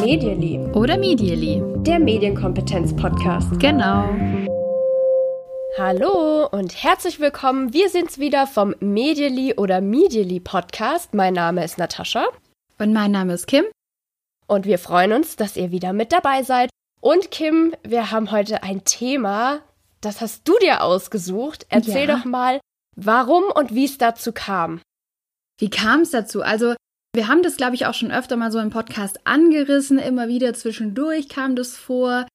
Medially. Oder Medially. Der Medienkompetenz-Podcast. Genau. Hallo und herzlich willkommen. Wir sind's wieder vom Medially oder Medially Podcast. Mein Name ist Natascha. Und mein Name ist Kim. Und wir freuen uns, dass ihr wieder mit dabei seid. Und Kim, wir haben heute ein Thema, das hast du dir ausgesucht. Erzähl Ja. doch mal, warum und wie es dazu kam. Wie kam es dazu? Also, wir haben das, glaube ich, auch schon öfter mal so im Podcast angerissen. Immer wieder zwischendurch kam das vor.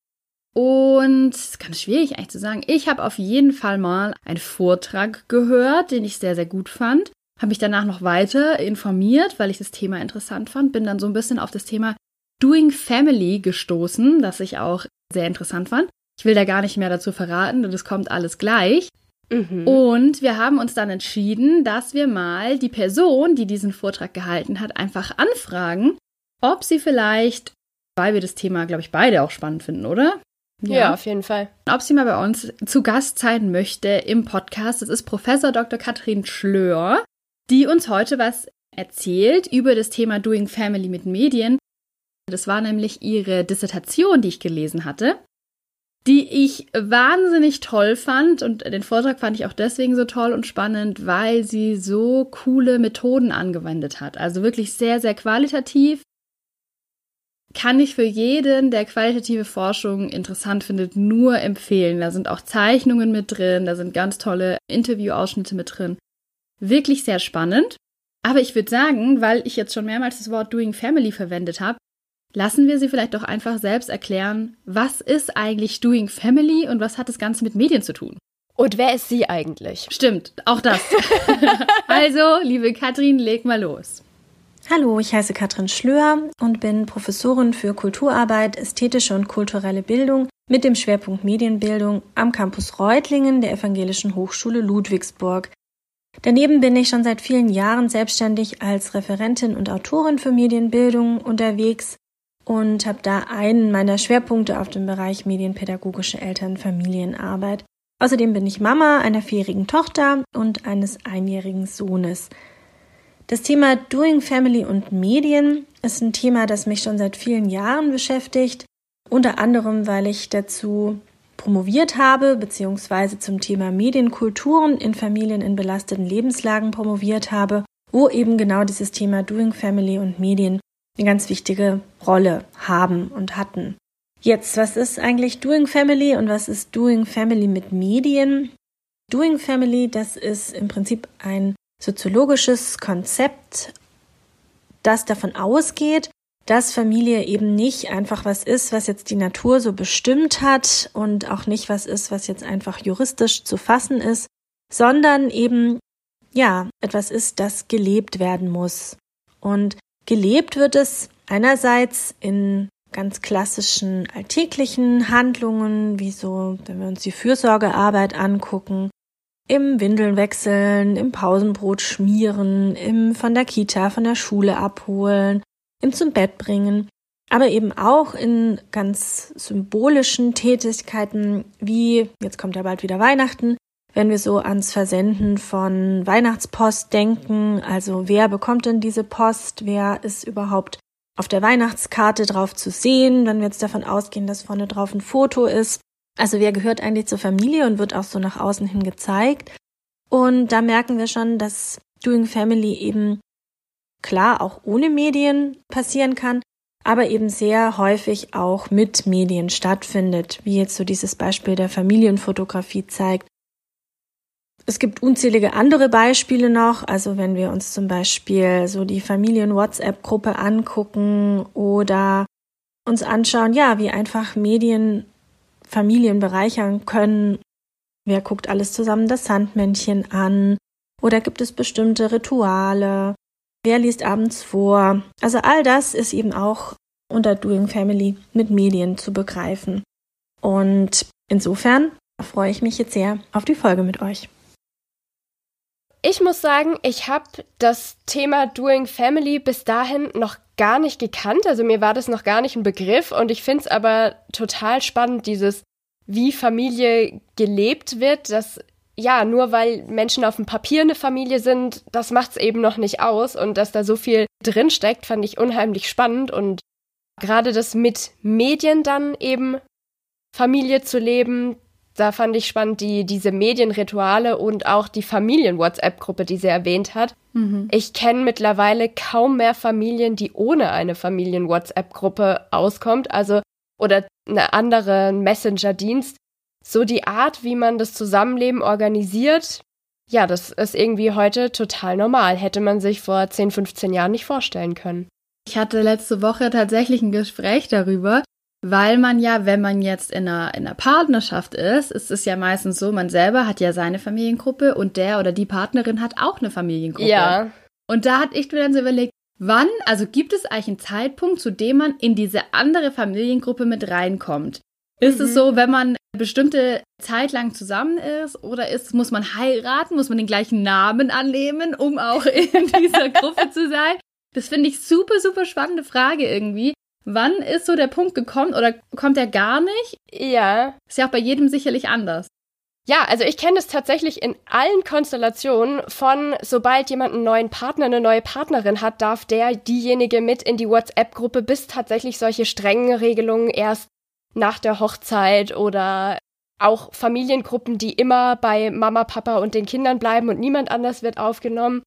Und es ist ganz schwierig eigentlich zu sagen. Ich habe auf jeden Fall mal einen Vortrag gehört, den ich sehr, sehr gut fand. Habe mich danach noch weiter informiert, weil ich das Thema interessant fand. Bin dann so ein bisschen auf das Thema Doing Family gestoßen, das ich auch sehr interessant fand. Ich will da gar nicht mehr dazu verraten, das kommt alles gleich. Mhm. Und wir haben uns dann entschieden, dass wir mal die Person, die diesen Vortrag gehalten hat, einfach anfragen, ob sie vielleicht, weil wir das Thema, glaube ich, beide auch spannend finden, oder? ja. auf jeden Fall. Ob sie mal bei uns zu Gast sein möchte im Podcast. Das ist Professor Dr. Katrin Schlör, die uns heute was erzählt über das Thema Doing Family mit Medien. Das war nämlich ihre Dissertation, die ich gelesen hatte, die ich wahnsinnig toll fand. Und den Vortrag fand ich auch deswegen so toll und spannend, weil sie so coole Methoden angewendet hat. Also wirklich sehr, sehr qualitativ. Kann ich für jeden, der qualitative Forschung interessant findet, nur empfehlen. Da sind auch Zeichnungen mit drin, da sind ganz tolle Interviewausschnitte mit drin. Wirklich sehr spannend. Aber ich würde sagen, weil ich jetzt schon mehrmals das Wort Doing Family verwendet habe, lassen wir sie vielleicht doch einfach selbst erklären, was ist eigentlich Doing Family und was hat das Ganze mit Medien zu tun? Und wer ist sie eigentlich? Stimmt, auch das. also, liebe Katrin, leg mal los. Hallo, ich heiße Katrin Schlör und bin Professorin für Kulturarbeit, ästhetische und kulturelle Bildung mit dem Schwerpunkt Medienbildung am Campus Reutlingen der Evangelischen Hochschule Ludwigsburg. Daneben bin ich schon seit vielen Jahren selbstständig als Referentin und Autorin für Medienbildung unterwegs und habe da einen meiner Schwerpunkte auf dem Bereich medienpädagogische Eltern-Familienarbeit. Außerdem bin ich Mama einer vierjährigen Tochter und eines einjährigen Sohnes. Das Thema Doing Family und Medien ist ein Thema, das mich schon seit vielen Jahren beschäftigt, unter anderem, weil ich dazu promoviert habe, beziehungsweise zum Thema Medienkulturen in Familien in belasteten Lebenslagen promoviert habe, wo eben genau dieses Thema Doing Family und Medien eine ganz wichtige Rolle haben und hatten. Jetzt, was ist eigentlich Doing Family und was ist Doing Family mit Medien? Doing Family, das ist im Prinzip ein soziologisches Konzept, das davon ausgeht, dass Familie eben nicht einfach was ist, was jetzt die Natur so bestimmt hat und auch nicht was ist, was jetzt einfach juristisch zu fassen ist, sondern eben, ja, etwas ist, das gelebt werden muss. Und gelebt wird es einerseits in ganz klassischen alltäglichen Handlungen, wie so, wenn wir uns die Fürsorgearbeit angucken, im Windeln wechseln, im Pausenbrot schmieren, im von der Kita, von der Schule abholen, im zum Bett bringen, aber eben auch in ganz symbolischen Tätigkeiten wie, jetzt kommt ja bald wieder Weihnachten, wenn wir so ans Versenden von Weihnachtspost denken, also wer bekommt denn diese Post, wer ist überhaupt auf der Weihnachtskarte drauf zu sehen, wenn wir jetzt davon ausgehen, dass vorne drauf ein Foto ist. Also wer gehört eigentlich zur Familie und wird auch so nach außen hin gezeigt. Und da merken wir schon, dass Doing Family eben klar auch ohne Medien passieren kann, aber eben sehr häufig auch mit Medien stattfindet, wie jetzt so dieses Beispiel der Familienfotografie zeigt. Es gibt unzählige andere Beispiele noch, also wenn wir uns zum Beispiel so die Familien-WhatsApp-Gruppe angucken oder uns anschauen, ja, wie einfach Medien Familien bereichern können. Wer guckt alles zusammen das Sandmännchen an? Oder gibt es bestimmte Rituale? Wer liest abends vor? Also all das ist eben auch unter Doing Family mit Medien zu begreifen. Und insofern freue ich mich jetzt sehr auf die Folge mit euch. Ich muss sagen, ich habe das Thema Doing Family bis dahin noch gar nicht gekannt. Also mir war das noch gar nicht ein Begriff und ich finde es aber total spannend, dieses, wie Familie gelebt wird, dass ja, nur weil Menschen auf dem Papier eine Familie sind, das macht's eben noch nicht aus. Und dass da so viel drinsteckt, fand ich unheimlich spannend. Und gerade das mit Medien dann eben Familie zu leben, da fand ich spannend die, diese Medienrituale und auch die Familien-WhatsApp-Gruppe, die sie erwähnt hat. Mhm. Ich kenne mittlerweile kaum mehr Familien, die ohne eine Familien-WhatsApp-Gruppe auskommt, also oder eine andere Messenger-Dienst. So die Art, wie man das Zusammenleben organisiert, ja, das ist irgendwie heute total normal. Hätte man sich vor 10, 15 Jahren nicht vorstellen können. Ich hatte letzte Woche tatsächlich ein Gespräch darüber, weil man ja, wenn man jetzt in einer, in einer Partnerschaft ist, ist es ja meistens so, man selber hat ja seine Familiengruppe und der oder die Partnerin hat auch eine Familiengruppe. Ja. Und da hat ich mir dann so überlegt, wann, also gibt es eigentlich einen Zeitpunkt, zu dem man in diese andere Familiengruppe mit reinkommt? Ist mhm. es so, wenn man bestimmte Zeit lang zusammen ist oder ist, muss man heiraten, muss man den gleichen Namen annehmen, um auch in dieser Gruppe zu sein? Das finde ich super, super spannende Frage irgendwie. Wann ist so der Punkt gekommen oder kommt er gar nicht? Ja. Ist ja auch bei jedem sicherlich anders. Ja, also ich kenne es tatsächlich in allen Konstellationen von, sobald jemand einen neuen Partner, eine neue Partnerin hat, darf der diejenige mit in die WhatsApp-Gruppe, bis tatsächlich solche strengen Regelungen erst nach der Hochzeit oder auch Familiengruppen, die immer bei Mama, Papa und den Kindern bleiben und niemand anders wird aufgenommen.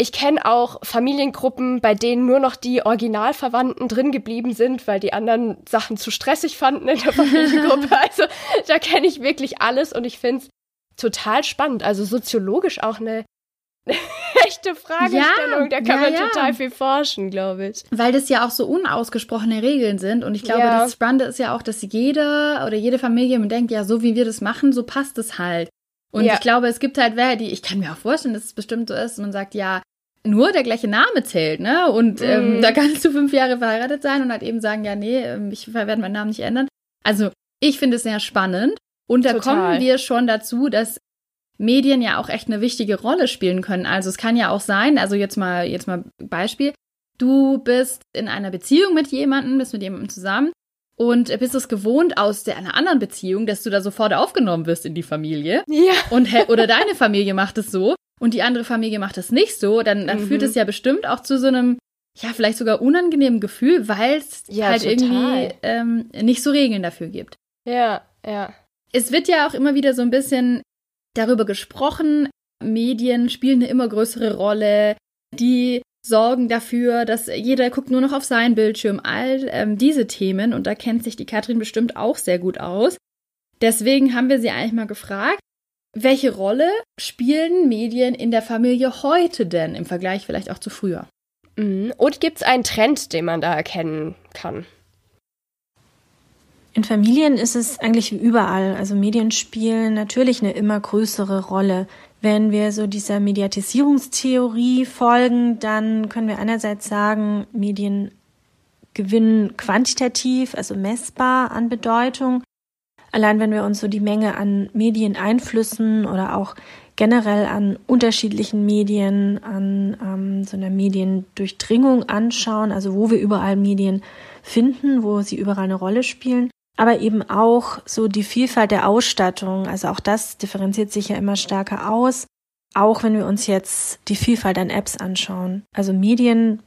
Ich kenne auch Familiengruppen, bei denen nur noch die Originalverwandten drin geblieben sind, weil die anderen Sachen zu stressig fanden in der Familiengruppe. also da kenne ich wirklich alles und ich finde es total spannend. Also soziologisch auch eine echte Fragestellung. Ja, da kann ja, man ja. total viel forschen, glaube ich. Weil das ja auch so unausgesprochene Regeln sind. Und ich glaube, das Spannende ist ja auch, dass jeder oder jede Familie denkt, ja, so wie wir das machen, so passt es halt. Und ich glaube, es gibt halt wer, die, ich kann mir auch vorstellen, dass es bestimmt so ist, man sagt, ja, nur der gleiche Name zählt, ne? Und ähm, mm. da kannst du fünf Jahre verheiratet sein und halt eben sagen, ja, nee, ähm, ich werde meinen Namen nicht ändern. Also ich finde es sehr spannend. Und da Total. kommen wir schon dazu, dass Medien ja auch echt eine wichtige Rolle spielen können. Also es kann ja auch sein, also jetzt mal, jetzt mal Beispiel, du bist in einer Beziehung mit jemandem, bist mit jemandem zusammen und bist es gewohnt aus der, einer anderen Beziehung, dass du da sofort aufgenommen wirst in die Familie. Ja. Und, oder deine Familie macht es so und die andere Familie macht es nicht so, dann, dann mhm. führt es ja bestimmt auch zu so einem, ja, vielleicht sogar unangenehmen Gefühl, weil es ja, halt total. irgendwie ähm, nicht so Regeln dafür gibt. Ja, ja. Es wird ja auch immer wieder so ein bisschen darüber gesprochen, Medien spielen eine immer größere Rolle, die sorgen dafür, dass jeder guckt nur noch auf seinen Bildschirm, all ähm, diese Themen und da kennt sich die Katrin bestimmt auch sehr gut aus. Deswegen haben wir sie eigentlich mal gefragt, welche Rolle spielen Medien in der Familie heute denn im Vergleich vielleicht auch zu früher? Mhm. Und gibt es einen Trend, den man da erkennen kann? In Familien ist es eigentlich wie überall. Also Medien spielen natürlich eine immer größere Rolle. Wenn wir so dieser Mediatisierungstheorie folgen, dann können wir einerseits sagen, Medien gewinnen quantitativ, also messbar an Bedeutung. Allein wenn wir uns so die Menge an Medieneinflüssen oder auch generell an unterschiedlichen Medien, an ähm, so einer Mediendurchdringung anschauen, also wo wir überall Medien finden, wo sie überall eine Rolle spielen, aber eben auch so die Vielfalt der Ausstattung, also auch das differenziert sich ja immer stärker aus, auch wenn wir uns jetzt die Vielfalt an Apps anschauen. Also Medien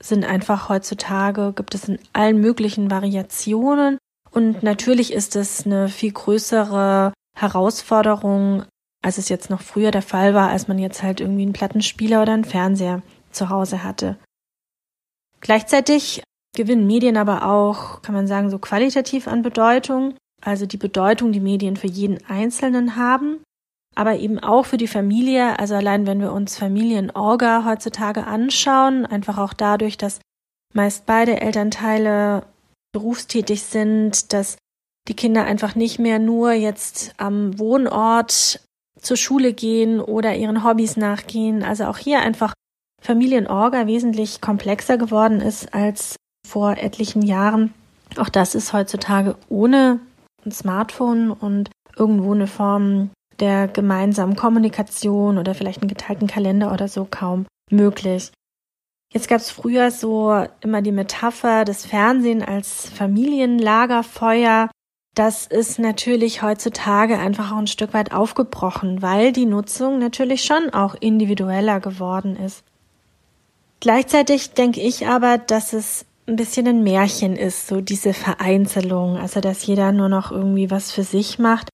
sind einfach heutzutage, gibt es in allen möglichen Variationen und natürlich ist es eine viel größere Herausforderung, als es jetzt noch früher der Fall war, als man jetzt halt irgendwie einen Plattenspieler oder einen Fernseher zu Hause hatte. Gleichzeitig gewinnen Medien aber auch, kann man sagen, so qualitativ an Bedeutung, also die Bedeutung, die Medien für jeden Einzelnen haben, aber eben auch für die Familie, also allein wenn wir uns Familienorga heutzutage anschauen, einfach auch dadurch, dass meist beide Elternteile berufstätig sind, dass die Kinder einfach nicht mehr nur jetzt am Wohnort zur Schule gehen oder ihren Hobbys nachgehen. Also auch hier einfach Familienorga wesentlich komplexer geworden ist als vor etlichen Jahren. Auch das ist heutzutage ohne ein Smartphone und irgendwo eine Form der gemeinsamen Kommunikation oder vielleicht einen geteilten Kalender oder so kaum möglich. Jetzt gab es früher so immer die Metapher des Fernsehen als Familienlagerfeuer. das ist natürlich heutzutage einfach auch ein Stück weit aufgebrochen, weil die Nutzung natürlich schon auch individueller geworden ist. Gleichzeitig denke ich aber, dass es ein bisschen ein Märchen ist, so diese Vereinzelung, also dass jeder nur noch irgendwie was für sich macht.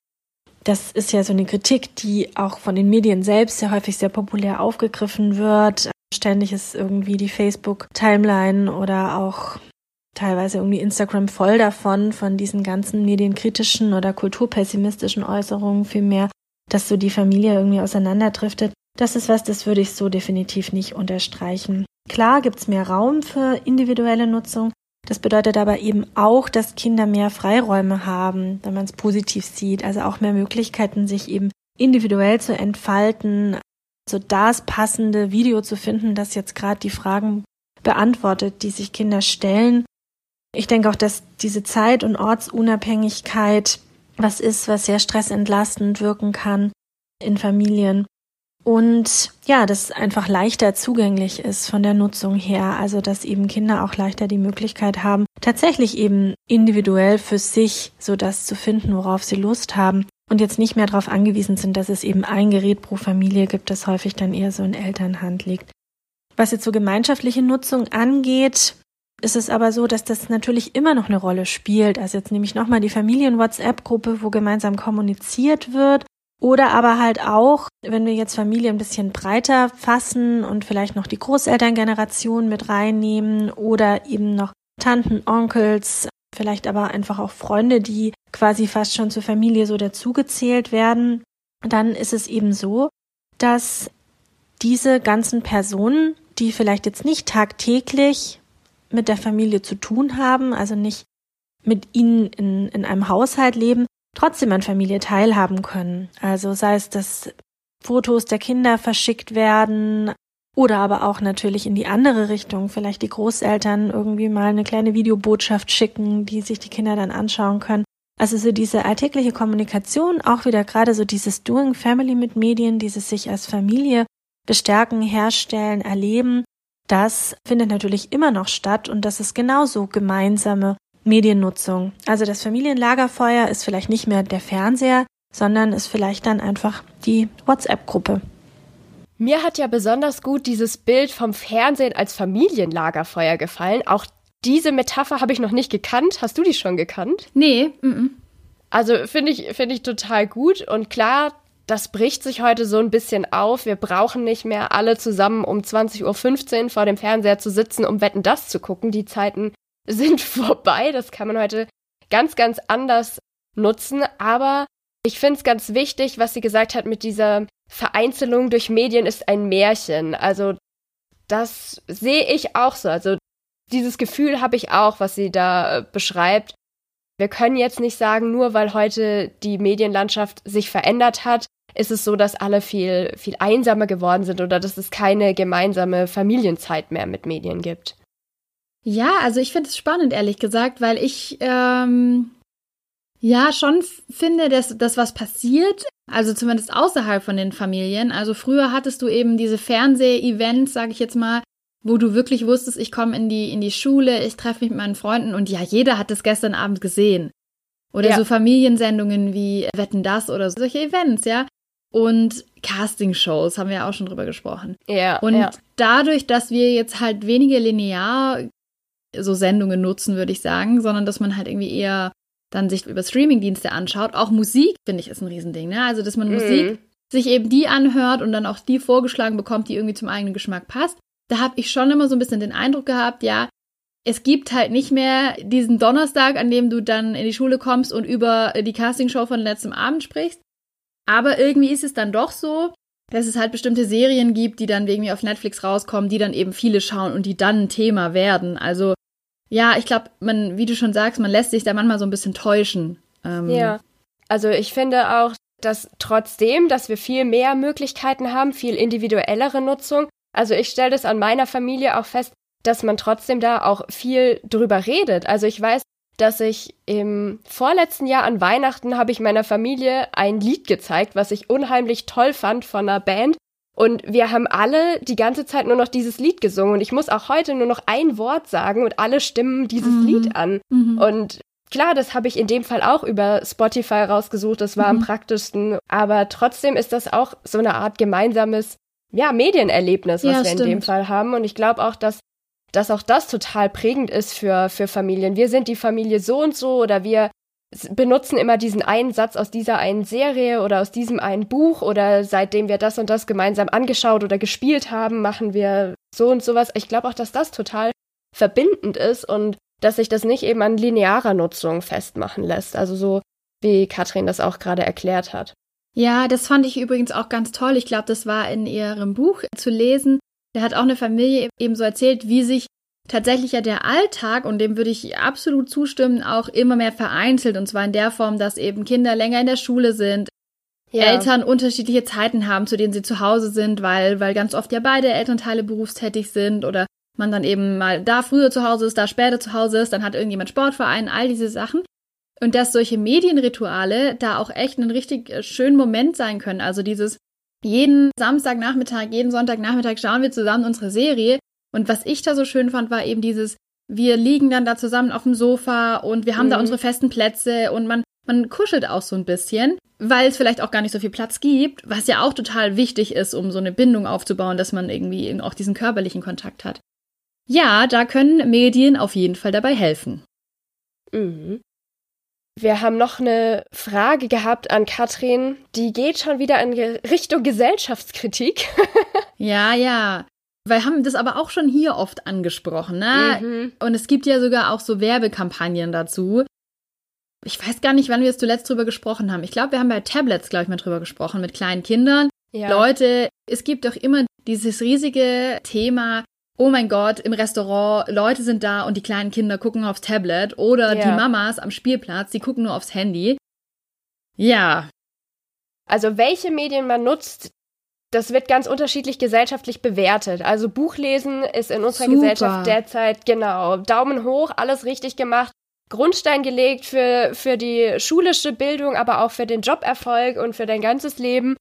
Das ist ja so eine Kritik, die auch von den Medien selbst sehr häufig sehr populär aufgegriffen wird. Ständig ist irgendwie die Facebook-Timeline oder auch teilweise irgendwie Instagram voll davon, von diesen ganzen medienkritischen oder kulturpessimistischen Äußerungen vielmehr, dass so die Familie irgendwie auseinanderdriftet. Das ist was, das würde ich so definitiv nicht unterstreichen. Klar gibt's mehr Raum für individuelle Nutzung. Das bedeutet aber eben auch, dass Kinder mehr Freiräume haben, wenn man es positiv sieht. Also auch mehr Möglichkeiten, sich eben individuell zu entfalten, so das passende Video zu finden, das jetzt gerade die Fragen beantwortet, die sich Kinder stellen. Ich denke auch, dass diese Zeit- und Ortsunabhängigkeit was ist, was sehr stressentlastend wirken kann in Familien. Und ja, das einfach leichter zugänglich ist von der Nutzung her. Also, dass eben Kinder auch leichter die Möglichkeit haben, tatsächlich eben individuell für sich so das zu finden, worauf sie Lust haben. Und jetzt nicht mehr darauf angewiesen sind, dass es eben ein Gerät pro Familie gibt, das häufig dann eher so in Elternhand liegt. Was jetzt so gemeinschaftliche Nutzung angeht, ist es aber so, dass das natürlich immer noch eine Rolle spielt. Also jetzt nehme ich nochmal die Familien-WhatsApp-Gruppe, wo gemeinsam kommuniziert wird. Oder aber halt auch, wenn wir jetzt Familie ein bisschen breiter fassen und vielleicht noch die Großelterngeneration mit reinnehmen oder eben noch Tanten, Onkels, vielleicht aber einfach auch Freunde, die quasi fast schon zur Familie so dazugezählt werden, dann ist es eben so, dass diese ganzen Personen, die vielleicht jetzt nicht tagtäglich mit der Familie zu tun haben, also nicht mit ihnen in, in einem Haushalt leben, trotzdem an Familie teilhaben können. Also sei es, dass Fotos der Kinder verschickt werden oder aber auch natürlich in die andere Richtung, vielleicht die Großeltern irgendwie mal eine kleine Videobotschaft schicken, die sich die Kinder dann anschauen können. Also so diese alltägliche Kommunikation, auch wieder gerade so dieses Doing Family mit Medien, dieses sich als Familie bestärken, herstellen, erleben, das findet natürlich immer noch statt und das ist genauso gemeinsame Mediennutzung. Also das Familienlagerfeuer ist vielleicht nicht mehr der Fernseher, sondern ist vielleicht dann einfach die WhatsApp-Gruppe. Mir hat ja besonders gut dieses Bild vom Fernsehen als Familienlagerfeuer gefallen. Auch diese Metapher habe ich noch nicht gekannt. Hast du die schon gekannt? Nee. Mm -mm. Also finde ich, finde ich total gut. Und klar, das bricht sich heute so ein bisschen auf. Wir brauchen nicht mehr alle zusammen um 20.15 Uhr vor dem Fernseher zu sitzen, um Wetten das zu gucken. Die Zeiten sind vorbei. Das kann man heute ganz, ganz anders nutzen. Aber ich finde es ganz wichtig, was sie gesagt hat mit dieser Vereinzelung durch Medien ist ein Märchen. Also das sehe ich auch so. Also dieses Gefühl habe ich auch, was sie da äh, beschreibt. Wir können jetzt nicht sagen, nur weil heute die Medienlandschaft sich verändert hat, ist es so, dass alle viel, viel einsamer geworden sind oder dass es keine gemeinsame Familienzeit mehr mit Medien gibt. Ja, also ich finde es spannend, ehrlich gesagt, weil ich ähm, ja schon finde, dass, dass was passiert, also zumindest außerhalb von den Familien. Also früher hattest du eben diese Fernseh-Events, sage ich jetzt mal, wo du wirklich wusstest, ich komme in die, in die Schule, ich treffe mich mit meinen Freunden und ja, jeder hat es gestern Abend gesehen. Oder ja. so Familiensendungen wie Wetten das oder solche Events, ja. Und Castingshows haben wir ja auch schon drüber gesprochen. Ja. Und ja. dadurch, dass wir jetzt halt weniger linear so Sendungen nutzen, würde ich sagen, sondern dass man halt irgendwie eher dann sich über Streamingdienste anschaut. Auch Musik, finde ich, ist ein Riesending. Ne? Also, dass man mhm. Musik sich eben die anhört und dann auch die vorgeschlagen bekommt, die irgendwie zum eigenen Geschmack passt. Da habe ich schon immer so ein bisschen den Eindruck gehabt, ja, es gibt halt nicht mehr diesen Donnerstag, an dem du dann in die Schule kommst und über die Castingshow von letztem Abend sprichst. Aber irgendwie ist es dann doch so, dass es halt bestimmte Serien gibt, die dann wegen mir auf Netflix rauskommen, die dann eben viele schauen und die dann ein Thema werden. Also ja, ich glaube, man, wie du schon sagst, man lässt sich da manchmal so ein bisschen täuschen. Ähm, ja. Also ich finde auch, dass trotzdem, dass wir viel mehr Möglichkeiten haben, viel individuellere Nutzung. Also ich stelle das an meiner Familie auch fest, dass man trotzdem da auch viel drüber redet. Also ich weiß, dass ich im vorletzten Jahr an Weihnachten habe ich meiner Familie ein Lied gezeigt, was ich unheimlich toll fand von einer Band. Und wir haben alle die ganze Zeit nur noch dieses Lied gesungen. Und ich muss auch heute nur noch ein Wort sagen und alle stimmen dieses mhm. Lied an. Mhm. Und Klar, das habe ich in dem Fall auch über Spotify rausgesucht, das war mhm. am praktischsten, aber trotzdem ist das auch so eine Art gemeinsames ja, Medienerlebnis, was ja, wir stimmt. in dem Fall haben. Und ich glaube auch, dass, dass auch das total prägend ist für, für Familien. Wir sind die Familie so und so oder wir benutzen immer diesen einen Satz aus dieser einen Serie oder aus diesem einen Buch oder seitdem wir das und das gemeinsam angeschaut oder gespielt haben, machen wir so und sowas. Ich glaube auch, dass das total verbindend ist und dass sich das nicht eben an linearer Nutzung festmachen lässt. Also so wie Katrin das auch gerade erklärt hat. Ja, das fand ich übrigens auch ganz toll. Ich glaube, das war in ihrem Buch zu lesen. Da hat auch eine Familie eben so erzählt, wie sich tatsächlich ja der Alltag, und dem würde ich absolut zustimmen, auch immer mehr vereinzelt. Und zwar in der Form, dass eben Kinder länger in der Schule sind, ja. Eltern unterschiedliche Zeiten haben, zu denen sie zu Hause sind, weil, weil ganz oft ja beide Elternteile berufstätig sind oder man dann eben mal da früher zu Hause ist, da später zu Hause ist, dann hat irgendjemand Sportverein, all diese Sachen. Und dass solche Medienrituale da auch echt ein richtig äh, schönen Moment sein können. Also dieses jeden Samstagnachmittag, jeden Sonntagnachmittag schauen wir zusammen unsere Serie. Und was ich da so schön fand, war eben dieses, wir liegen dann da zusammen auf dem Sofa und wir haben mhm. da unsere festen Plätze und man, man kuschelt auch so ein bisschen, weil es vielleicht auch gar nicht so viel Platz gibt, was ja auch total wichtig ist, um so eine Bindung aufzubauen, dass man irgendwie auch diesen körperlichen Kontakt hat. Ja, da können Medien auf jeden Fall dabei helfen. Mhm. Wir haben noch eine Frage gehabt an Katrin, die geht schon wieder in Richtung Gesellschaftskritik. ja, ja. Weil haben das aber auch schon hier oft angesprochen, ne? Mhm. Und es gibt ja sogar auch so Werbekampagnen dazu. Ich weiß gar nicht, wann wir es zuletzt drüber gesprochen haben. Ich glaube, wir haben bei Tablets, glaube ich, mal drüber gesprochen mit kleinen Kindern. Ja. Leute, es gibt doch immer dieses riesige Thema, oh mein Gott, im Restaurant, Leute sind da und die kleinen Kinder gucken aufs Tablet oder ja. die Mamas am Spielplatz, die gucken nur aufs Handy. Ja. Also welche Medien man nutzt, das wird ganz unterschiedlich gesellschaftlich bewertet. Also Buchlesen ist in unserer Super. Gesellschaft derzeit genau Daumen hoch, alles richtig gemacht. Grundstein gelegt für, für die schulische Bildung, aber auch für den Joberfolg und für dein ganzes Leben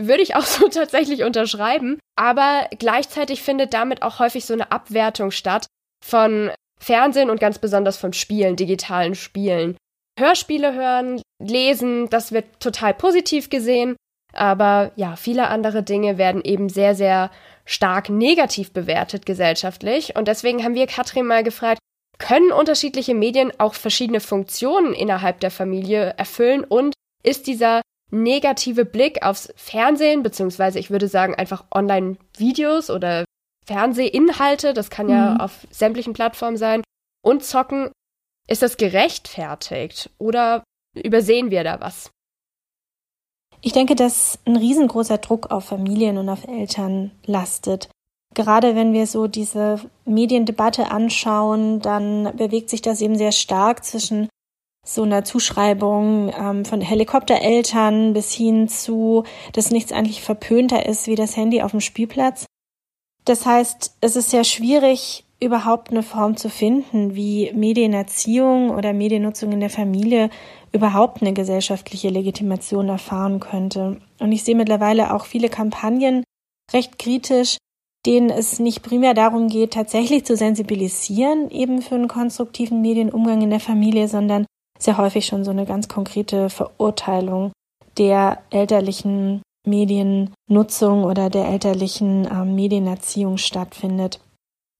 würde ich auch so tatsächlich unterschreiben. Aber gleichzeitig findet damit auch häufig so eine Abwertung statt von Fernsehen und ganz besonders von Spielen, digitalen Spielen. Hörspiele hören, lesen, das wird total positiv gesehen. Aber ja, viele andere Dinge werden eben sehr, sehr stark negativ bewertet gesellschaftlich. Und deswegen haben wir Katrin mal gefragt, können unterschiedliche Medien auch verschiedene Funktionen innerhalb der Familie erfüllen und ist dieser negative Blick aufs Fernsehen, beziehungsweise ich würde sagen einfach Online-Videos oder Fernsehinhalte, das kann ja mhm. auf sämtlichen Plattformen sein, und Zocken, ist das gerechtfertigt oder übersehen wir da was? Ich denke, dass ein riesengroßer Druck auf Familien und auf Eltern lastet. Gerade wenn wir so diese Mediendebatte anschauen, dann bewegt sich das eben sehr stark zwischen so einer Zuschreibung ähm, von Helikoptereltern bis hin zu, dass nichts eigentlich verpönter ist wie das Handy auf dem Spielplatz. Das heißt, es ist sehr schwierig, überhaupt eine Form zu finden, wie Medienerziehung oder Mediennutzung in der Familie überhaupt eine gesellschaftliche Legitimation erfahren könnte. Und ich sehe mittlerweile auch viele Kampagnen recht kritisch, denen es nicht primär darum geht, tatsächlich zu sensibilisieren, eben für einen konstruktiven Medienumgang in der Familie, sondern sehr häufig schon so eine ganz konkrete Verurteilung der elterlichen Mediennutzung oder der elterlichen äh, Medienerziehung stattfindet.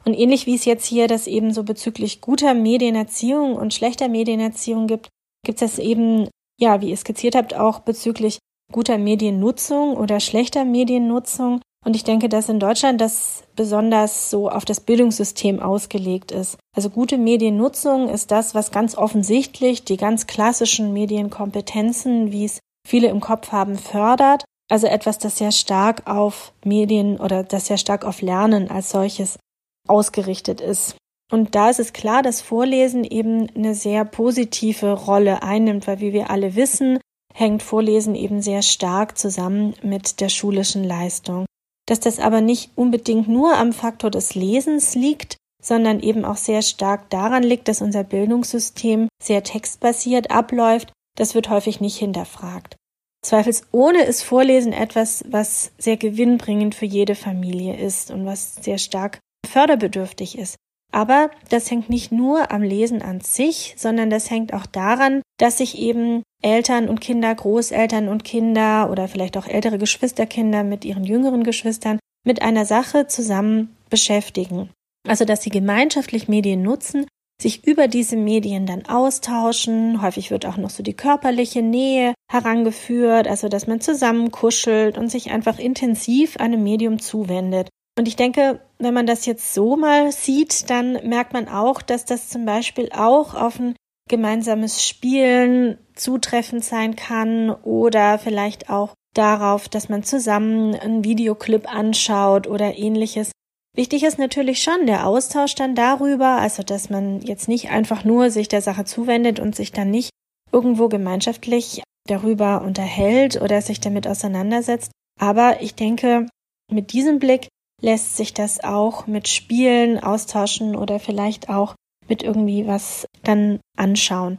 Und ähnlich wie es jetzt hier das eben so bezüglich guter Medienerziehung und schlechter Medienerziehung gibt, gibt es eben, ja, wie ihr skizziert habt, auch bezüglich guter Mediennutzung oder schlechter Mediennutzung. Und ich denke, dass in Deutschland das besonders so auf das Bildungssystem ausgelegt ist. Also gute Mediennutzung ist das, was ganz offensichtlich die ganz klassischen Medienkompetenzen, wie es viele im Kopf haben, fördert. Also etwas, das sehr stark auf Medien oder das sehr stark auf Lernen als solches ausgerichtet ist. Und da ist es klar, dass Vorlesen eben eine sehr positive Rolle einnimmt, weil wie wir alle wissen, hängt Vorlesen eben sehr stark zusammen mit der schulischen Leistung dass das aber nicht unbedingt nur am Faktor des Lesens liegt, sondern eben auch sehr stark daran liegt, dass unser Bildungssystem sehr textbasiert abläuft, das wird häufig nicht hinterfragt. Zweifelsohne ist Vorlesen etwas, was sehr gewinnbringend für jede Familie ist und was sehr stark förderbedürftig ist. Aber das hängt nicht nur am Lesen an sich, sondern das hängt auch daran, dass sich eben Eltern und Kinder, Großeltern und Kinder oder vielleicht auch ältere Geschwisterkinder mit ihren jüngeren Geschwistern mit einer Sache zusammen beschäftigen. Also, dass sie gemeinschaftlich Medien nutzen, sich über diese Medien dann austauschen. Häufig wird auch noch so die körperliche Nähe herangeführt, also dass man zusammen kuschelt und sich einfach intensiv einem Medium zuwendet. Und ich denke, wenn man das jetzt so mal sieht, dann merkt man auch, dass das zum Beispiel auch auf ein gemeinsames Spielen zutreffend sein kann oder vielleicht auch darauf, dass man zusammen einen Videoclip anschaut oder ähnliches. Wichtig ist natürlich schon der Austausch dann darüber, also dass man jetzt nicht einfach nur sich der Sache zuwendet und sich dann nicht irgendwo gemeinschaftlich darüber unterhält oder sich damit auseinandersetzt. Aber ich denke, mit diesem Blick lässt sich das auch mit Spielen austauschen oder vielleicht auch mit irgendwie was dann anschauen.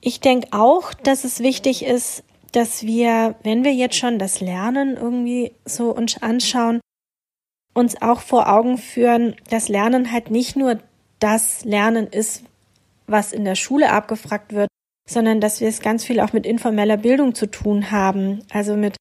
Ich denke auch, dass es wichtig ist, dass wir, wenn wir jetzt schon das Lernen irgendwie so uns anschauen, uns auch vor Augen führen, dass Lernen halt nicht nur das Lernen ist, was in der Schule abgefragt wird, sondern dass wir es ganz viel auch mit informeller Bildung zu tun haben, also mit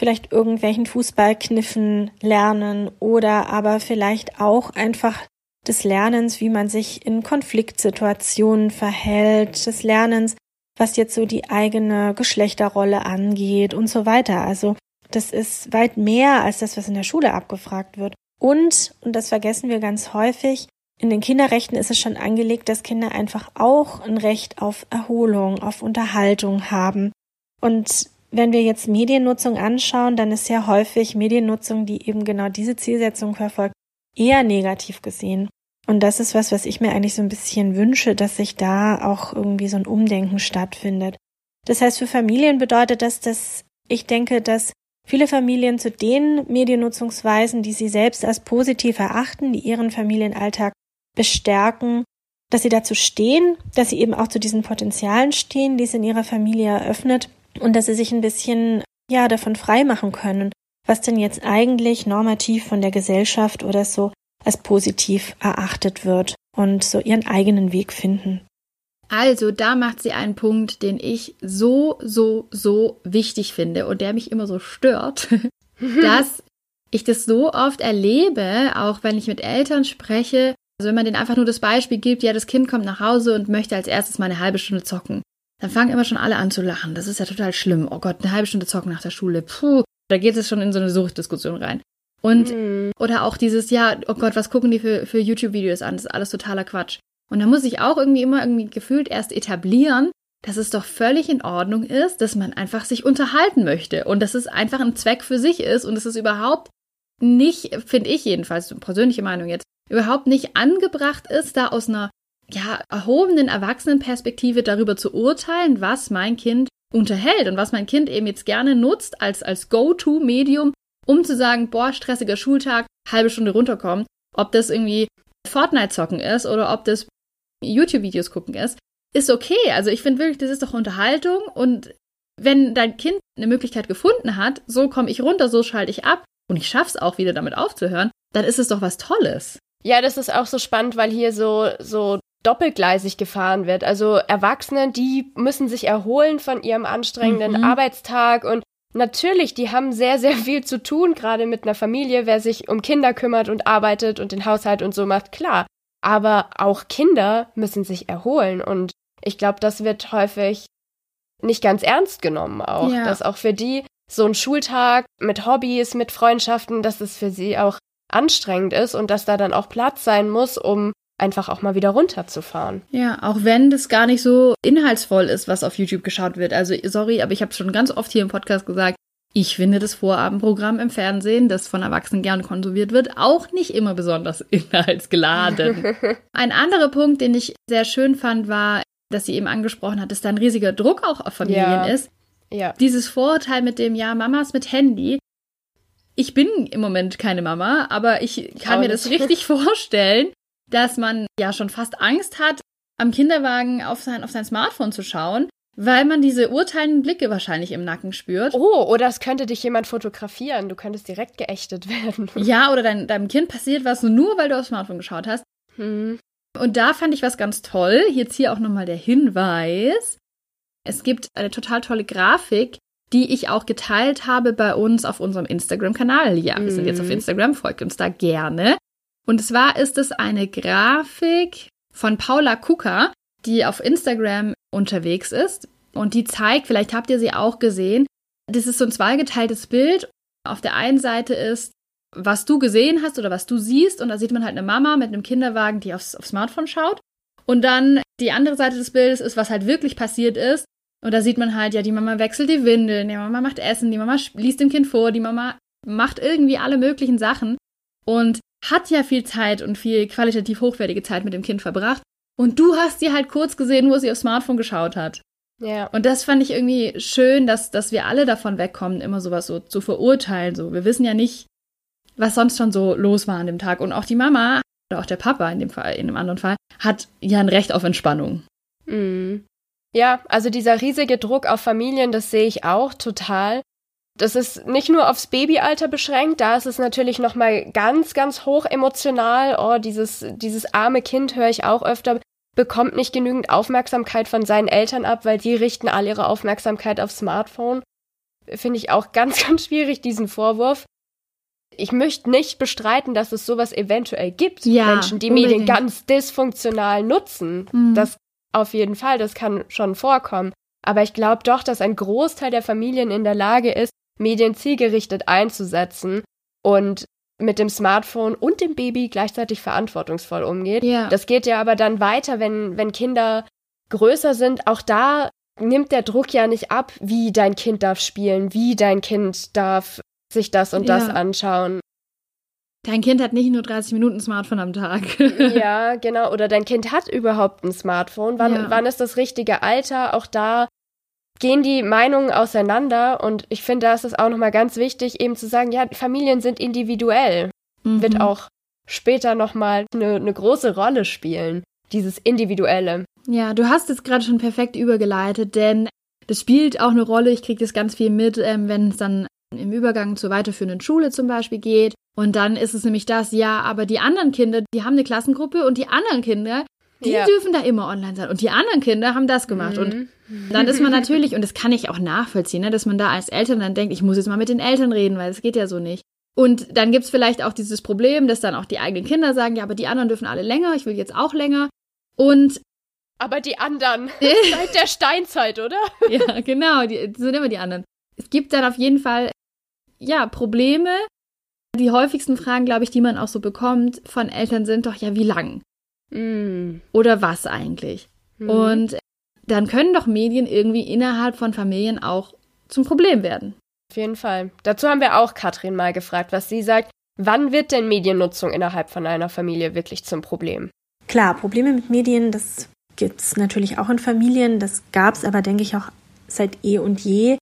vielleicht irgendwelchen Fußballkniffen lernen oder aber vielleicht auch einfach des Lernens, wie man sich in Konfliktsituationen verhält, des Lernens, was jetzt so die eigene Geschlechterrolle angeht und so weiter. Also das ist weit mehr als das, was in der Schule abgefragt wird. Und, und das vergessen wir ganz häufig, in den Kinderrechten ist es schon angelegt, dass Kinder einfach auch ein Recht auf Erholung, auf Unterhaltung haben. Und wenn wir jetzt Mediennutzung anschauen, dann ist sehr häufig Mediennutzung, die eben genau diese Zielsetzung verfolgt, eher negativ gesehen. Und das ist was, was ich mir eigentlich so ein bisschen wünsche, dass sich da auch irgendwie so ein Umdenken stattfindet. Das heißt, für Familien bedeutet das, dass ich denke, dass viele Familien zu den Mediennutzungsweisen, die sie selbst als positiv erachten, die ihren Familienalltag bestärken, dass sie dazu stehen, dass sie eben auch zu diesen Potenzialen stehen, die es in ihrer Familie eröffnet und dass sie sich ein bisschen ja davon frei machen können, was denn jetzt eigentlich normativ von der Gesellschaft oder so als positiv erachtet wird und so ihren eigenen Weg finden. Also, da macht sie einen Punkt, den ich so, so, so wichtig finde und der mich immer so stört, dass ich das so oft erlebe, auch wenn ich mit Eltern spreche, also wenn man denen einfach nur das Beispiel gibt, ja, das Kind kommt nach Hause und möchte als erstes mal eine halbe Stunde zocken dann fangen immer schon alle an zu lachen. Das ist ja total schlimm. Oh Gott, eine halbe Stunde zocken nach der Schule. Puh, da geht es schon in so eine Suchtdiskussion rein. Und, mhm. oder auch dieses, ja, oh Gott, was gucken die für, für YouTube-Videos an? Das ist alles totaler Quatsch. Und da muss ich auch irgendwie immer irgendwie gefühlt erst etablieren, dass es doch völlig in Ordnung ist, dass man einfach sich unterhalten möchte und dass es einfach ein Zweck für sich ist und dass es überhaupt nicht, finde ich jedenfalls, persönliche Meinung jetzt, überhaupt nicht angebracht ist, da aus einer ja, erhobenen Erwachsenenperspektive darüber zu urteilen, was mein Kind unterhält und was mein Kind eben jetzt gerne nutzt als, als Go-To-Medium, um zu sagen, boah, stressiger Schultag, halbe Stunde runterkommen. Ob das irgendwie Fortnite zocken ist oder ob das YouTube-Videos gucken ist, ist okay. Also ich finde wirklich, das ist doch Unterhaltung und wenn dein Kind eine Möglichkeit gefunden hat, so komme ich runter, so schalte ich ab und ich schaff's auch wieder damit aufzuhören, dann ist es doch was Tolles. Ja, das ist auch so spannend, weil hier so, so doppelgleisig gefahren wird. Also Erwachsene, die müssen sich erholen von ihrem anstrengenden mhm. Arbeitstag und natürlich, die haben sehr, sehr viel zu tun, gerade mit einer Familie, wer sich um Kinder kümmert und arbeitet und den Haushalt und so macht, klar. Aber auch Kinder müssen sich erholen und ich glaube, das wird häufig nicht ganz ernst genommen auch, ja. dass auch für die so ein Schultag mit Hobbys, mit Freundschaften, dass es für sie auch anstrengend ist und dass da dann auch Platz sein muss, um einfach auch mal wieder runterzufahren. Ja, auch wenn das gar nicht so inhaltsvoll ist, was auf YouTube geschaut wird. Also sorry, aber ich habe schon ganz oft hier im Podcast gesagt, ich finde das Vorabendprogramm im Fernsehen, das von Erwachsenen gerne konsumiert wird, auch nicht immer besonders inhaltsgeladen. Ein anderer Punkt, den ich sehr schön fand, war, dass sie eben angesprochen hat, dass da ein riesiger Druck auch auf Familien ja. ist. Ja. Dieses Vorurteil mit dem, ja, Mamas mit Handy. Ich bin im Moment keine Mama, aber ich kann mir das richtig vorstellen, dass man ja schon fast Angst hat, am Kinderwagen auf sein, auf sein Smartphone zu schauen, weil man diese urteilenden Blicke wahrscheinlich im Nacken spürt. Oh, oder es könnte dich jemand fotografieren. Du könntest direkt geächtet werden. Ja, oder dein, deinem Kind passiert was nur, weil du aufs Smartphone geschaut hast. Hm. Und da fand ich was ganz toll. Jetzt hier auch nochmal der Hinweis. Es gibt eine total tolle Grafik, die ich auch geteilt habe bei uns auf unserem Instagram-Kanal. Ja, wir sind jetzt auf mhm. Instagram, folgt uns da gerne. Und zwar ist es eine Grafik von Paula Kuka, die auf Instagram unterwegs ist. Und die zeigt, vielleicht habt ihr sie auch gesehen, das ist so ein zweigeteiltes Bild. Auf der einen Seite ist, was du gesehen hast oder was du siehst. Und da sieht man halt eine Mama mit einem Kinderwagen, die aufs, aufs Smartphone schaut. Und dann die andere Seite des Bildes ist, was halt wirklich passiert ist. Und da sieht man halt, ja, die Mama wechselt die Windeln, die Mama macht Essen, die Mama liest dem Kind vor, die Mama macht irgendwie alle möglichen Sachen und hat ja viel Zeit und viel qualitativ hochwertige Zeit mit dem Kind verbracht. Und du hast sie halt kurz gesehen, wo sie aufs Smartphone geschaut hat. Ja. Und das fand ich irgendwie schön, dass, dass wir alle davon wegkommen, immer sowas so zu verurteilen. So, wir wissen ja nicht, was sonst schon so los war an dem Tag. Und auch die Mama oder auch der Papa in dem Fall, in dem anderen Fall, hat ja ein Recht auf Entspannung. Mhm. Ja, also dieser riesige Druck auf Familien, das sehe ich auch total. Das ist nicht nur aufs Babyalter beschränkt, da ist es natürlich noch mal ganz ganz hoch emotional. Oh, dieses dieses arme Kind höre ich auch öfter bekommt nicht genügend Aufmerksamkeit von seinen Eltern ab, weil die richten all ihre Aufmerksamkeit aufs Smartphone. Finde ich auch ganz ganz schwierig diesen Vorwurf. Ich möchte nicht bestreiten, dass es sowas eventuell gibt, ja, Menschen, die unbedingt. Medien ganz dysfunktional nutzen. Mhm. Das auf jeden Fall, das kann schon vorkommen. Aber ich glaube doch, dass ein Großteil der Familien in der Lage ist, Medien zielgerichtet einzusetzen und mit dem Smartphone und dem Baby gleichzeitig verantwortungsvoll umgeht. Ja. Das geht ja aber dann weiter, wenn, wenn Kinder größer sind. Auch da nimmt der Druck ja nicht ab, wie dein Kind darf spielen, wie dein Kind darf sich das und das anschauen. Dein Kind hat nicht nur 30 Minuten Smartphone am Tag. ja, genau. Oder dein Kind hat überhaupt ein Smartphone. Wann, ja. wann ist das richtige Alter? Auch da gehen die Meinungen auseinander. Und ich finde, da ist es auch nochmal ganz wichtig, eben zu sagen, ja, Familien sind individuell. Mhm. Wird auch später nochmal eine, eine große Rolle spielen. Dieses Individuelle. Ja, du hast es gerade schon perfekt übergeleitet, denn das spielt auch eine Rolle. Ich kriege das ganz viel mit, ähm, wenn es dann im Übergang zur weiterführenden Schule zum Beispiel geht. Und dann ist es nämlich das, ja, aber die anderen Kinder, die haben eine Klassengruppe und die anderen Kinder, die ja. dürfen da immer online sein. Und die anderen Kinder haben das gemacht. Mhm. Und dann ist man natürlich, und das kann ich auch nachvollziehen, ne, dass man da als Eltern dann denkt, ich muss jetzt mal mit den Eltern reden, weil es geht ja so nicht. Und dann gibt's vielleicht auch dieses Problem, dass dann auch die eigenen Kinder sagen, ja, aber die anderen dürfen alle länger, ich will jetzt auch länger. Und aber die anderen seit der Steinzeit, oder? ja, genau, die sind immer die anderen. Es gibt dann auf jeden Fall ja Probleme, die häufigsten Fragen, glaube ich, die man auch so bekommt von Eltern sind doch, ja, wie lang? Mm. Oder was eigentlich? Mm. Und dann können doch Medien irgendwie innerhalb von Familien auch zum Problem werden. Auf jeden Fall. Dazu haben wir auch Katrin mal gefragt, was sie sagt. Wann wird denn Mediennutzung innerhalb von einer Familie wirklich zum Problem? Klar, Probleme mit Medien, das gibt es natürlich auch in Familien. Das gab es aber, denke ich, auch seit eh und je.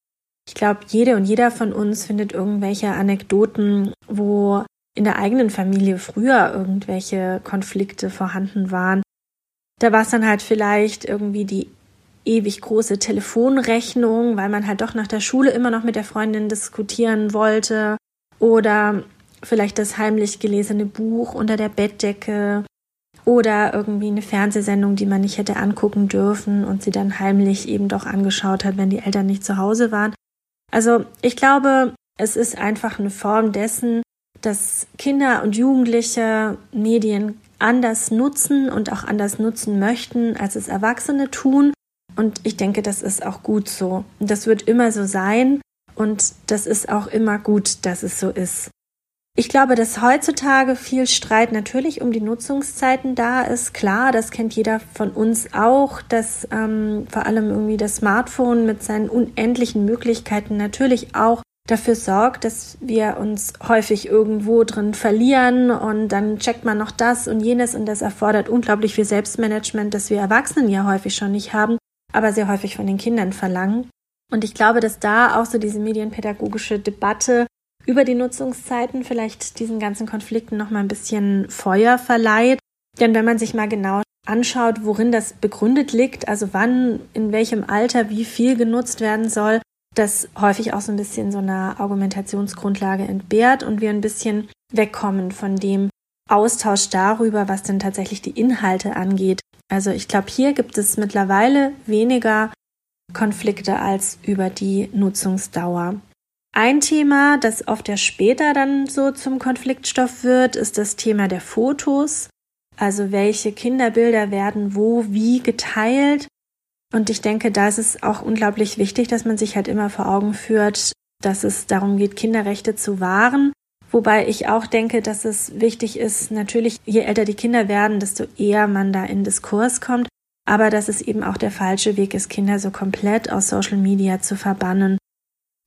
Ich glaube, jede und jeder von uns findet irgendwelche Anekdoten, wo in der eigenen Familie früher irgendwelche Konflikte vorhanden waren. Da war es dann halt vielleicht irgendwie die ewig große Telefonrechnung, weil man halt doch nach der Schule immer noch mit der Freundin diskutieren wollte. Oder vielleicht das heimlich gelesene Buch unter der Bettdecke. Oder irgendwie eine Fernsehsendung, die man nicht hätte angucken dürfen und sie dann heimlich eben doch angeschaut hat, wenn die Eltern nicht zu Hause waren. Also ich glaube, es ist einfach eine Form dessen, dass Kinder und Jugendliche Medien anders nutzen und auch anders nutzen möchten, als es Erwachsene tun. Und ich denke, das ist auch gut so. Das wird immer so sein. Und das ist auch immer gut, dass es so ist. Ich glaube, dass heutzutage viel Streit natürlich um die Nutzungszeiten da ist. Klar, das kennt jeder von uns auch, dass ähm, vor allem irgendwie das Smartphone mit seinen unendlichen Möglichkeiten natürlich auch dafür sorgt, dass wir uns häufig irgendwo drin verlieren und dann checkt man noch das und jenes und das erfordert unglaublich viel Selbstmanagement, das wir Erwachsenen ja häufig schon nicht haben, aber sehr häufig von den Kindern verlangen. Und ich glaube, dass da auch so diese medienpädagogische Debatte über die Nutzungszeiten vielleicht diesen ganzen Konflikten noch mal ein bisschen Feuer verleiht. Denn wenn man sich mal genau anschaut, worin das begründet liegt, also wann, in welchem Alter wie viel genutzt werden soll, das häufig auch so ein bisschen so eine Argumentationsgrundlage entbehrt und wir ein bisschen wegkommen von dem, Austausch darüber, was denn tatsächlich die Inhalte angeht. Also ich glaube, hier gibt es mittlerweile weniger Konflikte als über die Nutzungsdauer. Ein Thema, das oft ja später dann so zum Konfliktstoff wird, ist das Thema der Fotos. Also welche Kinderbilder werden wo wie geteilt. Und ich denke, da ist es auch unglaublich wichtig, dass man sich halt immer vor Augen führt, dass es darum geht, Kinderrechte zu wahren. Wobei ich auch denke, dass es wichtig ist, natürlich, je älter die Kinder werden, desto eher man da in Diskurs kommt. Aber dass es eben auch der falsche Weg ist, Kinder so komplett aus Social Media zu verbannen.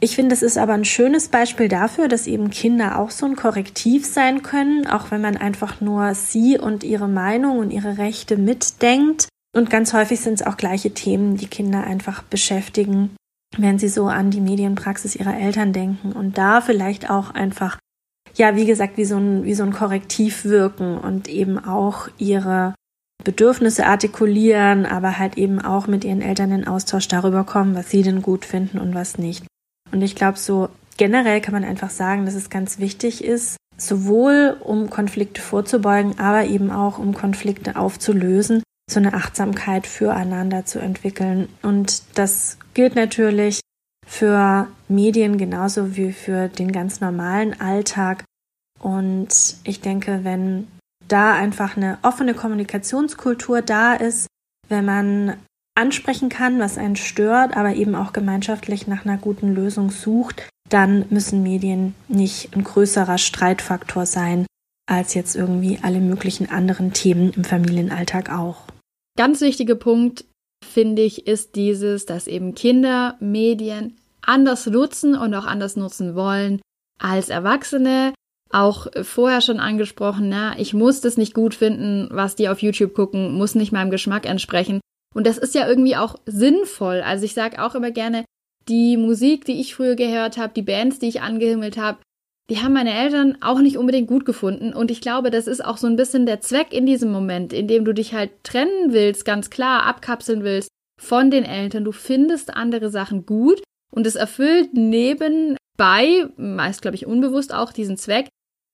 Ich finde, es ist aber ein schönes Beispiel dafür, dass eben Kinder auch so ein Korrektiv sein können, auch wenn man einfach nur sie und ihre Meinung und ihre Rechte mitdenkt. Und ganz häufig sind es auch gleiche Themen, die Kinder einfach beschäftigen, wenn sie so an die Medienpraxis ihrer Eltern denken und da vielleicht auch einfach, ja, wie gesagt, wie so ein, wie so ein Korrektiv wirken und eben auch ihre Bedürfnisse artikulieren, aber halt eben auch mit ihren Eltern in Austausch darüber kommen, was sie denn gut finden und was nicht. Und ich glaube, so generell kann man einfach sagen, dass es ganz wichtig ist, sowohl um Konflikte vorzubeugen, aber eben auch um Konflikte aufzulösen, so eine Achtsamkeit füreinander zu entwickeln. Und das gilt natürlich für Medien genauso wie für den ganz normalen Alltag. Und ich denke, wenn da einfach eine offene Kommunikationskultur da ist, wenn man ansprechen kann, was einen stört, aber eben auch gemeinschaftlich nach einer guten Lösung sucht, dann müssen Medien nicht ein größerer Streitfaktor sein als jetzt irgendwie alle möglichen anderen Themen im Familienalltag auch. Ganz wichtiger Punkt, finde ich, ist dieses, dass eben Kinder Medien anders nutzen und auch anders nutzen wollen als Erwachsene. Auch vorher schon angesprochen, na, ich muss das nicht gut finden, was die auf YouTube gucken, muss nicht meinem Geschmack entsprechen. Und das ist ja irgendwie auch sinnvoll. Also ich sage auch immer gerne, die Musik, die ich früher gehört habe, die Bands, die ich angehimmelt habe, die haben meine Eltern auch nicht unbedingt gut gefunden. Und ich glaube, das ist auch so ein bisschen der Zweck in diesem Moment, in dem du dich halt trennen willst, ganz klar, abkapseln willst von den Eltern. Du findest andere Sachen gut und es erfüllt nebenbei, meist glaube ich unbewusst auch, diesen Zweck,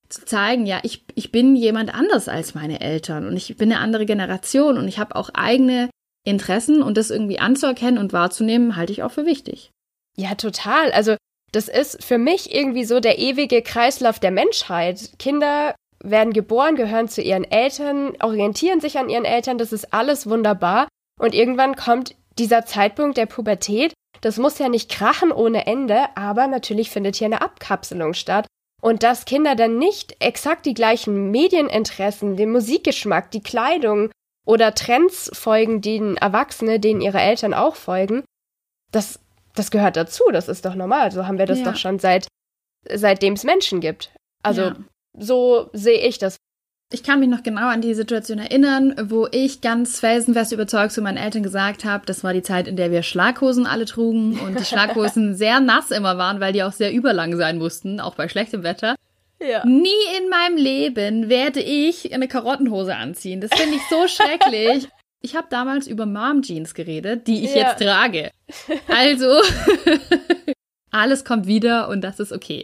zu zeigen, ja, ich, ich bin jemand anders als meine Eltern und ich bin eine andere Generation und ich habe auch eigene Interessen und das irgendwie anzuerkennen und wahrzunehmen, halte ich auch für wichtig. Ja, total. Also das ist für mich irgendwie so der ewige Kreislauf der Menschheit. Kinder werden geboren, gehören zu ihren Eltern, orientieren sich an ihren Eltern, das ist alles wunderbar. Und irgendwann kommt dieser Zeitpunkt der Pubertät. Das muss ja nicht krachen ohne Ende, aber natürlich findet hier eine Abkapselung statt. Und dass Kinder dann nicht exakt die gleichen Medieninteressen, den Musikgeschmack, die Kleidung oder Trends folgen, denen Erwachsene, denen ihre Eltern auch folgen, das das gehört dazu, das ist doch normal. So haben wir das ja. doch schon seit seitdem es Menschen gibt. Also ja. so sehe ich das. Ich kann mich noch genau an die Situation erinnern, wo ich ganz felsenfest überzeugt zu meinen Eltern gesagt habe, das war die Zeit, in der wir Schlaghosen alle trugen und die Schlaghosen sehr nass immer waren, weil die auch sehr überlang sein mussten, auch bei schlechtem Wetter. Ja. Nie in meinem Leben werde ich eine Karottenhose anziehen. Das finde ich so schrecklich. Ich habe damals über Mom Jeans geredet, die ich ja. jetzt trage. Also, alles kommt wieder und das ist okay.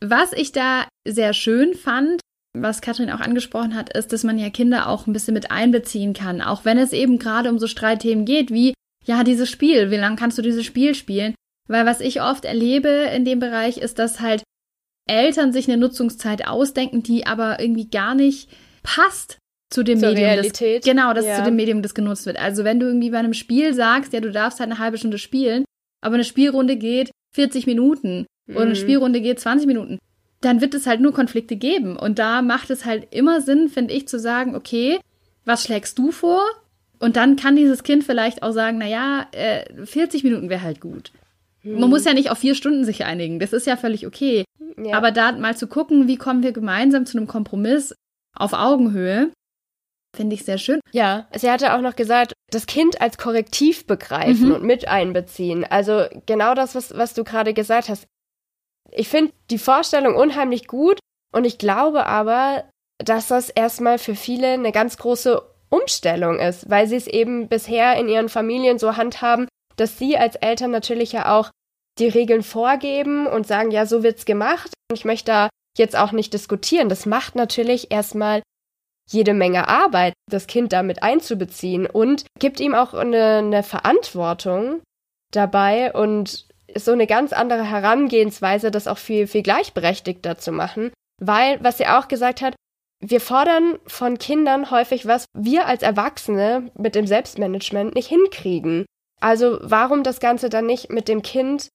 Was ich da sehr schön fand, was Katrin auch angesprochen hat, ist, dass man ja Kinder auch ein bisschen mit einbeziehen kann, auch wenn es eben gerade um so Streitthemen geht, wie, ja, dieses Spiel, wie lange kannst du dieses Spiel spielen? Weil was ich oft erlebe in dem Bereich ist, dass halt Eltern sich eine Nutzungszeit ausdenken, die aber irgendwie gar nicht passt zu dem Zur Medium. Realität. Das, genau, das ja. zu dem Medium, das genutzt wird. Also wenn du irgendwie bei einem Spiel sagst, ja, du darfst halt eine halbe Stunde spielen, aber eine Spielrunde geht 40 Minuten mhm. oder eine. Spielrunde geht 20 Minuten, dann wird es halt nur Konflikte geben. Und da macht es halt immer Sinn, finde ich, zu sagen, okay, was schlägst du vor? Und dann kann dieses Kind vielleicht auch sagen, na ja, äh, 40 Minuten wäre halt gut. Mhm. Man muss ja nicht auf vier Stunden sich einigen. Das ist ja völlig okay. Ja. Aber da mal zu gucken, wie kommen wir gemeinsam zu einem Kompromiss auf Augenhöhe, Finde ich sehr schön. Ja, sie hatte auch noch gesagt, das Kind als Korrektiv begreifen mhm. und mit einbeziehen. Also genau das, was, was du gerade gesagt hast. Ich finde die Vorstellung unheimlich gut und ich glaube aber, dass das erstmal für viele eine ganz große Umstellung ist, weil sie es eben bisher in ihren Familien so handhaben, dass sie als Eltern natürlich ja auch die Regeln vorgeben und sagen, ja, so wird's gemacht. Ich möchte da jetzt auch nicht diskutieren. Das macht natürlich erstmal jede Menge Arbeit, das Kind damit einzubeziehen und gibt ihm auch eine, eine Verantwortung dabei und so eine ganz andere Herangehensweise, das auch viel, viel gleichberechtigter zu machen. Weil, was sie auch gesagt hat, wir fordern von Kindern häufig, was wir als Erwachsene mit dem Selbstmanagement nicht hinkriegen. Also warum das Ganze dann nicht mit dem Kind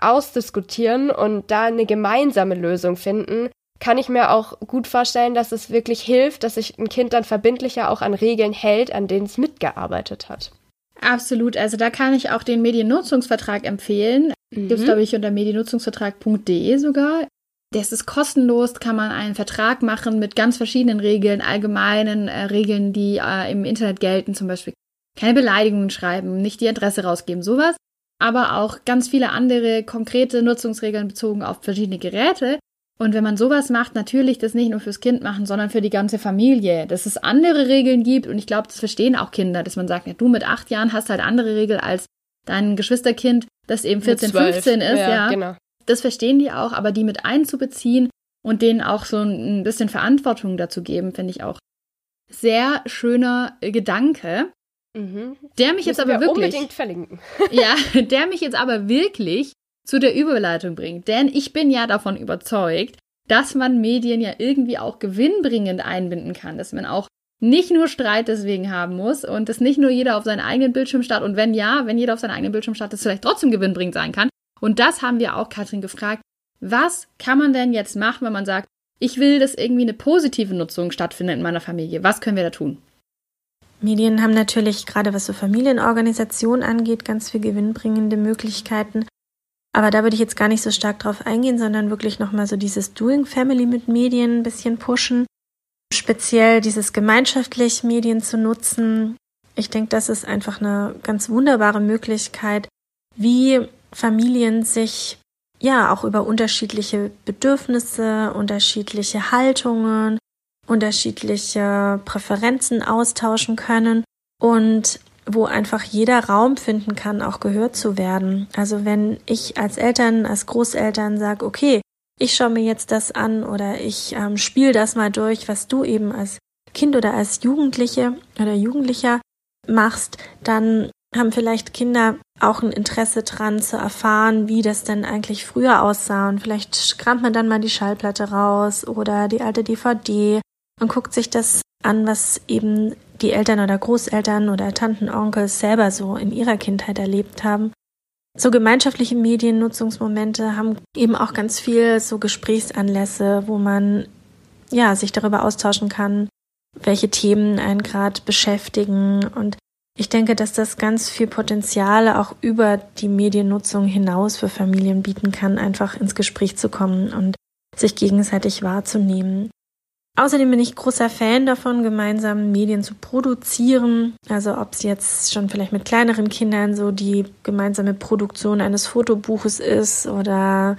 ausdiskutieren und da eine gemeinsame Lösung finden, kann ich mir auch gut vorstellen, dass es wirklich hilft, dass sich ein Kind dann verbindlicher auch an Regeln hält, an denen es mitgearbeitet hat. Absolut. Also da kann ich auch den Mediennutzungsvertrag empfehlen. Mhm. Gibt es, glaube ich, unter mediennutzungsvertrag.de sogar. Das ist kostenlos, kann man einen Vertrag machen mit ganz verschiedenen Regeln, allgemeinen äh, Regeln, die äh, im Internet gelten, zum Beispiel keine Beleidigungen schreiben, nicht die Adresse rausgeben, sowas. Aber auch ganz viele andere konkrete Nutzungsregeln bezogen auf verschiedene Geräte. Und wenn man sowas macht, natürlich das nicht nur fürs Kind machen, sondern für die ganze Familie. Dass es andere Regeln gibt und ich glaube, das verstehen auch Kinder, dass man sagt, ja, du mit acht Jahren hast halt andere Regeln als dein Geschwisterkind, das eben 14, 15 ist, ja. ja. Genau. Das verstehen die auch, aber die mit einzubeziehen und denen auch so ein bisschen Verantwortung dazu geben, finde ich auch sehr schöner Gedanke. Mhm. Der mich Müssen jetzt aber wirklich unbedingt verlinken. ja, der mich jetzt aber wirklich zu der Überleitung bringt. Denn ich bin ja davon überzeugt, dass man Medien ja irgendwie auch gewinnbringend einbinden kann, dass man auch nicht nur Streit deswegen haben muss und dass nicht nur jeder auf seinen eigenen Bildschirm startet und wenn ja, wenn jeder auf seinen eigenen Bildschirm startet, es vielleicht trotzdem gewinnbringend sein kann. Und das haben wir auch Katrin gefragt. Was kann man denn jetzt machen, wenn man sagt, ich will, dass irgendwie eine positive Nutzung stattfindet in meiner Familie? Was können wir da tun? Medien haben natürlich gerade was so Familienorganisation angeht, ganz viel gewinnbringende Möglichkeiten. Aber da würde ich jetzt gar nicht so stark drauf eingehen, sondern wirklich nochmal so dieses Doing Family mit Medien ein bisschen pushen. Speziell dieses gemeinschaftlich Medien zu nutzen. Ich denke, das ist einfach eine ganz wunderbare Möglichkeit, wie Familien sich ja auch über unterschiedliche Bedürfnisse, unterschiedliche Haltungen, unterschiedliche Präferenzen austauschen können und wo einfach jeder Raum finden kann, auch gehört zu werden. Also wenn ich als Eltern, als Großeltern sage, okay, ich schaue mir jetzt das an oder ich ähm, spiele das mal durch, was du eben als Kind oder als Jugendliche oder Jugendlicher machst, dann haben vielleicht Kinder auch ein Interesse dran zu erfahren, wie das denn eigentlich früher aussah. Und vielleicht kramt man dann mal die Schallplatte raus oder die alte DVD und guckt sich das an, was eben die Eltern oder Großeltern oder Tanten, Onkel selber so in ihrer Kindheit erlebt haben. So gemeinschaftliche Mediennutzungsmomente haben eben auch ganz viel so Gesprächsanlässe, wo man ja sich darüber austauschen kann, welche Themen einen gerade beschäftigen. Und ich denke, dass das ganz viel Potenzial auch über die Mediennutzung hinaus für Familien bieten kann, einfach ins Gespräch zu kommen und sich gegenseitig wahrzunehmen. Außerdem bin ich großer Fan davon, gemeinsam Medien zu produzieren. Also ob es jetzt schon vielleicht mit kleineren Kindern so die gemeinsame Produktion eines Fotobuches ist oder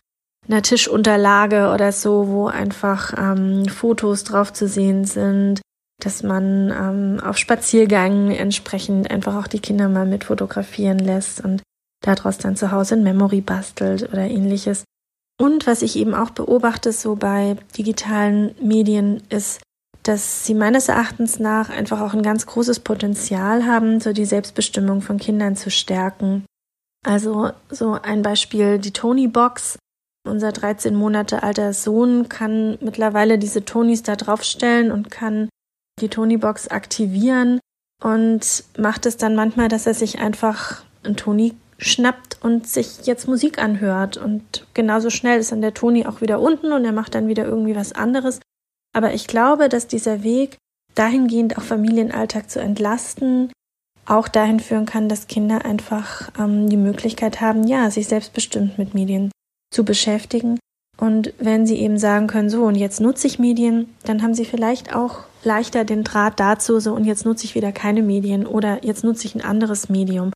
einer Tischunterlage oder so, wo einfach ähm, Fotos drauf zu sehen sind, dass man ähm, auf Spaziergängen entsprechend einfach auch die Kinder mal mit fotografieren lässt und daraus dann zu Hause ein Memory bastelt oder ähnliches. Und was ich eben auch beobachte, so bei digitalen Medien, ist, dass sie meines Erachtens nach einfach auch ein ganz großes Potenzial haben, so die Selbstbestimmung von Kindern zu stärken. Also so ein Beispiel, die Tony Box. Unser 13 Monate alter Sohn kann mittlerweile diese Tonys da draufstellen und kann die Tony Box aktivieren und macht es dann manchmal, dass er sich einfach ein Tony schnappt und sich jetzt Musik anhört. Und genauso schnell ist dann der Toni auch wieder unten und er macht dann wieder irgendwie was anderes. Aber ich glaube, dass dieser Weg dahingehend auch Familienalltag zu entlasten, auch dahin führen kann, dass Kinder einfach ähm, die Möglichkeit haben, ja, sich selbstbestimmt mit Medien zu beschäftigen. Und wenn sie eben sagen können, so, und jetzt nutze ich Medien, dann haben sie vielleicht auch leichter den Draht dazu, so, und jetzt nutze ich wieder keine Medien oder jetzt nutze ich ein anderes Medium.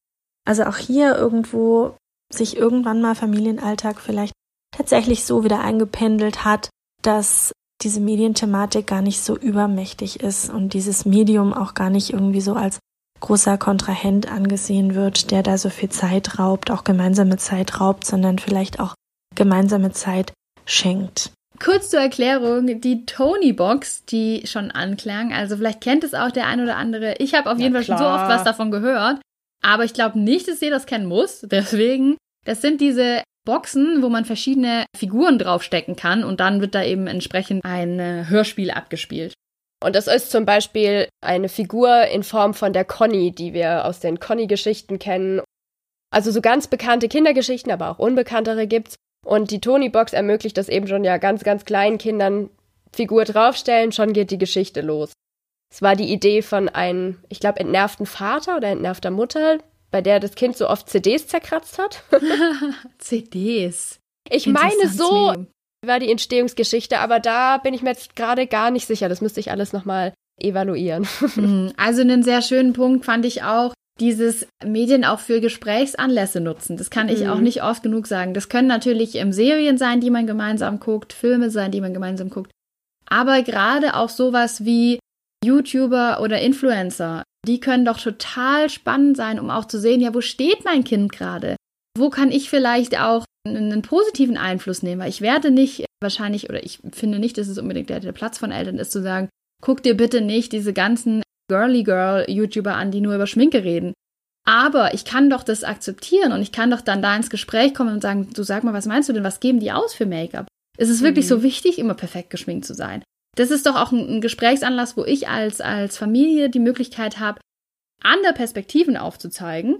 Also auch hier irgendwo sich irgendwann mal Familienalltag vielleicht tatsächlich so wieder eingependelt hat, dass diese Medienthematik gar nicht so übermächtig ist und dieses Medium auch gar nicht irgendwie so als großer Kontrahent angesehen wird, der da so viel Zeit raubt, auch gemeinsame Zeit raubt, sondern vielleicht auch gemeinsame Zeit schenkt. Kurz zur Erklärung, die Tony-Box, die schon anklang, also vielleicht kennt es auch der ein oder andere. Ich habe auf jeden Fall schon so oft was davon gehört, aber ich glaube nicht, dass ihr das kennen muss. Deswegen, das sind diese Boxen, wo man verschiedene Figuren draufstecken kann und dann wird da eben entsprechend ein äh, Hörspiel abgespielt. Und das ist zum Beispiel eine Figur in Form von der Conny, die wir aus den Conny-Geschichten kennen. Also so ganz bekannte Kindergeschichten, aber auch unbekanntere gibt's. Und die Tony-Box ermöglicht das eben schon ja ganz, ganz kleinen Kindern Figur draufstellen, schon geht die Geschichte los. Es war die Idee von einem, ich glaube, entnervten Vater oder entnervter Mutter, bei der das Kind so oft CDs zerkratzt hat. CDs. Ich meine, so war die Entstehungsgeschichte, aber da bin ich mir jetzt gerade gar nicht sicher. Das müsste ich alles nochmal evaluieren. Hm, also einen sehr schönen Punkt fand ich auch, dieses Medien auch für Gesprächsanlässe nutzen. Das kann ich mhm. auch nicht oft genug sagen. Das können natürlich ähm, Serien sein, die man gemeinsam guckt, Filme sein, die man gemeinsam guckt. Aber gerade auch sowas wie YouTuber oder Influencer, die können doch total spannend sein, um auch zu sehen, ja, wo steht mein Kind gerade? Wo kann ich vielleicht auch einen positiven Einfluss nehmen? Weil ich werde nicht wahrscheinlich, oder ich finde nicht, dass es unbedingt der, der Platz von Eltern ist, zu sagen, guck dir bitte nicht diese ganzen Girly Girl YouTuber an, die nur über Schminke reden. Aber ich kann doch das akzeptieren und ich kann doch dann da ins Gespräch kommen und sagen, du sag mal, was meinst du denn? Was geben die aus für Make-up? Ist es wirklich mhm. so wichtig, immer perfekt geschminkt zu sein? Das ist doch auch ein, Gesprächsanlass, wo ich als, als Familie die Möglichkeit habe, andere Perspektiven aufzuzeigen,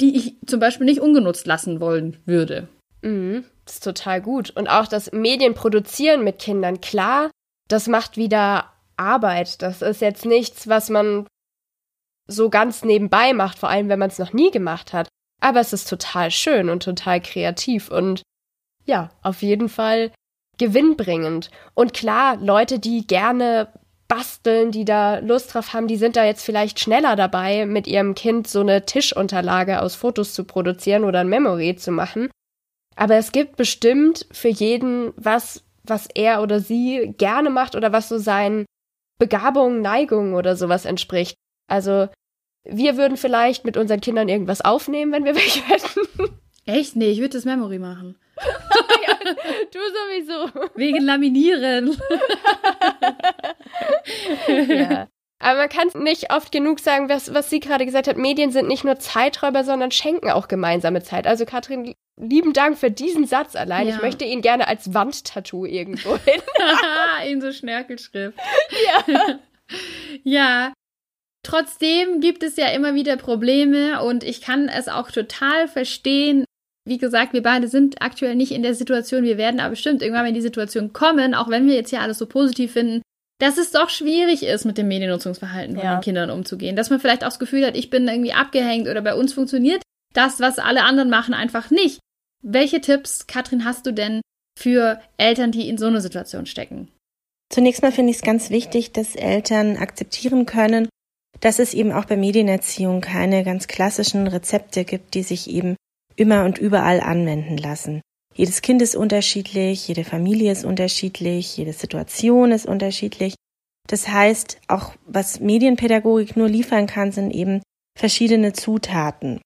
die ich zum Beispiel nicht ungenutzt lassen wollen würde. Mhm, das ist total gut. Und auch das Medienproduzieren mit Kindern, klar, das macht wieder Arbeit. Das ist jetzt nichts, was man so ganz nebenbei macht, vor allem wenn man es noch nie gemacht hat. Aber es ist total schön und total kreativ und ja, auf jeden Fall gewinnbringend. Und klar, Leute, die gerne basteln, die da Lust drauf haben, die sind da jetzt vielleicht schneller dabei, mit ihrem Kind so eine Tischunterlage aus Fotos zu produzieren oder ein Memory zu machen. Aber es gibt bestimmt für jeden was, was er oder sie gerne macht oder was so sein Begabung, Neigung oder sowas entspricht. Also wir würden vielleicht mit unseren Kindern irgendwas aufnehmen, wenn wir welche hätten. Echt? Nee, ich würde das Memory machen. ja, du sowieso. Wegen Laminieren. ja. Aber man kann nicht oft genug sagen, was, was sie gerade gesagt hat. Medien sind nicht nur Zeiträuber, sondern schenken auch gemeinsame Zeit. Also Katrin, lieben Dank für diesen Satz allein. Ja. Ich möchte ihn gerne als Wandtattoo irgendwo hin. In so Schnörkelschrift. Ja. ja. Trotzdem gibt es ja immer wieder Probleme und ich kann es auch total verstehen. Wie gesagt, wir beide sind aktuell nicht in der Situation. Wir werden aber bestimmt irgendwann in die Situation kommen, auch wenn wir jetzt hier alles so positiv finden, dass es doch schwierig ist, mit dem Mediennutzungsverhalten von ja. den Kindern umzugehen. Dass man vielleicht auch das Gefühl hat, ich bin irgendwie abgehängt oder bei uns funktioniert das, was alle anderen machen, einfach nicht. Welche Tipps, Katrin, hast du denn für Eltern, die in so einer Situation stecken? Zunächst mal finde ich es ganz wichtig, dass Eltern akzeptieren können, dass es eben auch bei Medienerziehung keine ganz klassischen Rezepte gibt, die sich eben immer und überall anwenden lassen. Jedes Kind ist unterschiedlich, jede Familie ist unterschiedlich, jede Situation ist unterschiedlich. Das heißt, auch was Medienpädagogik nur liefern kann, sind eben verschiedene Zutaten.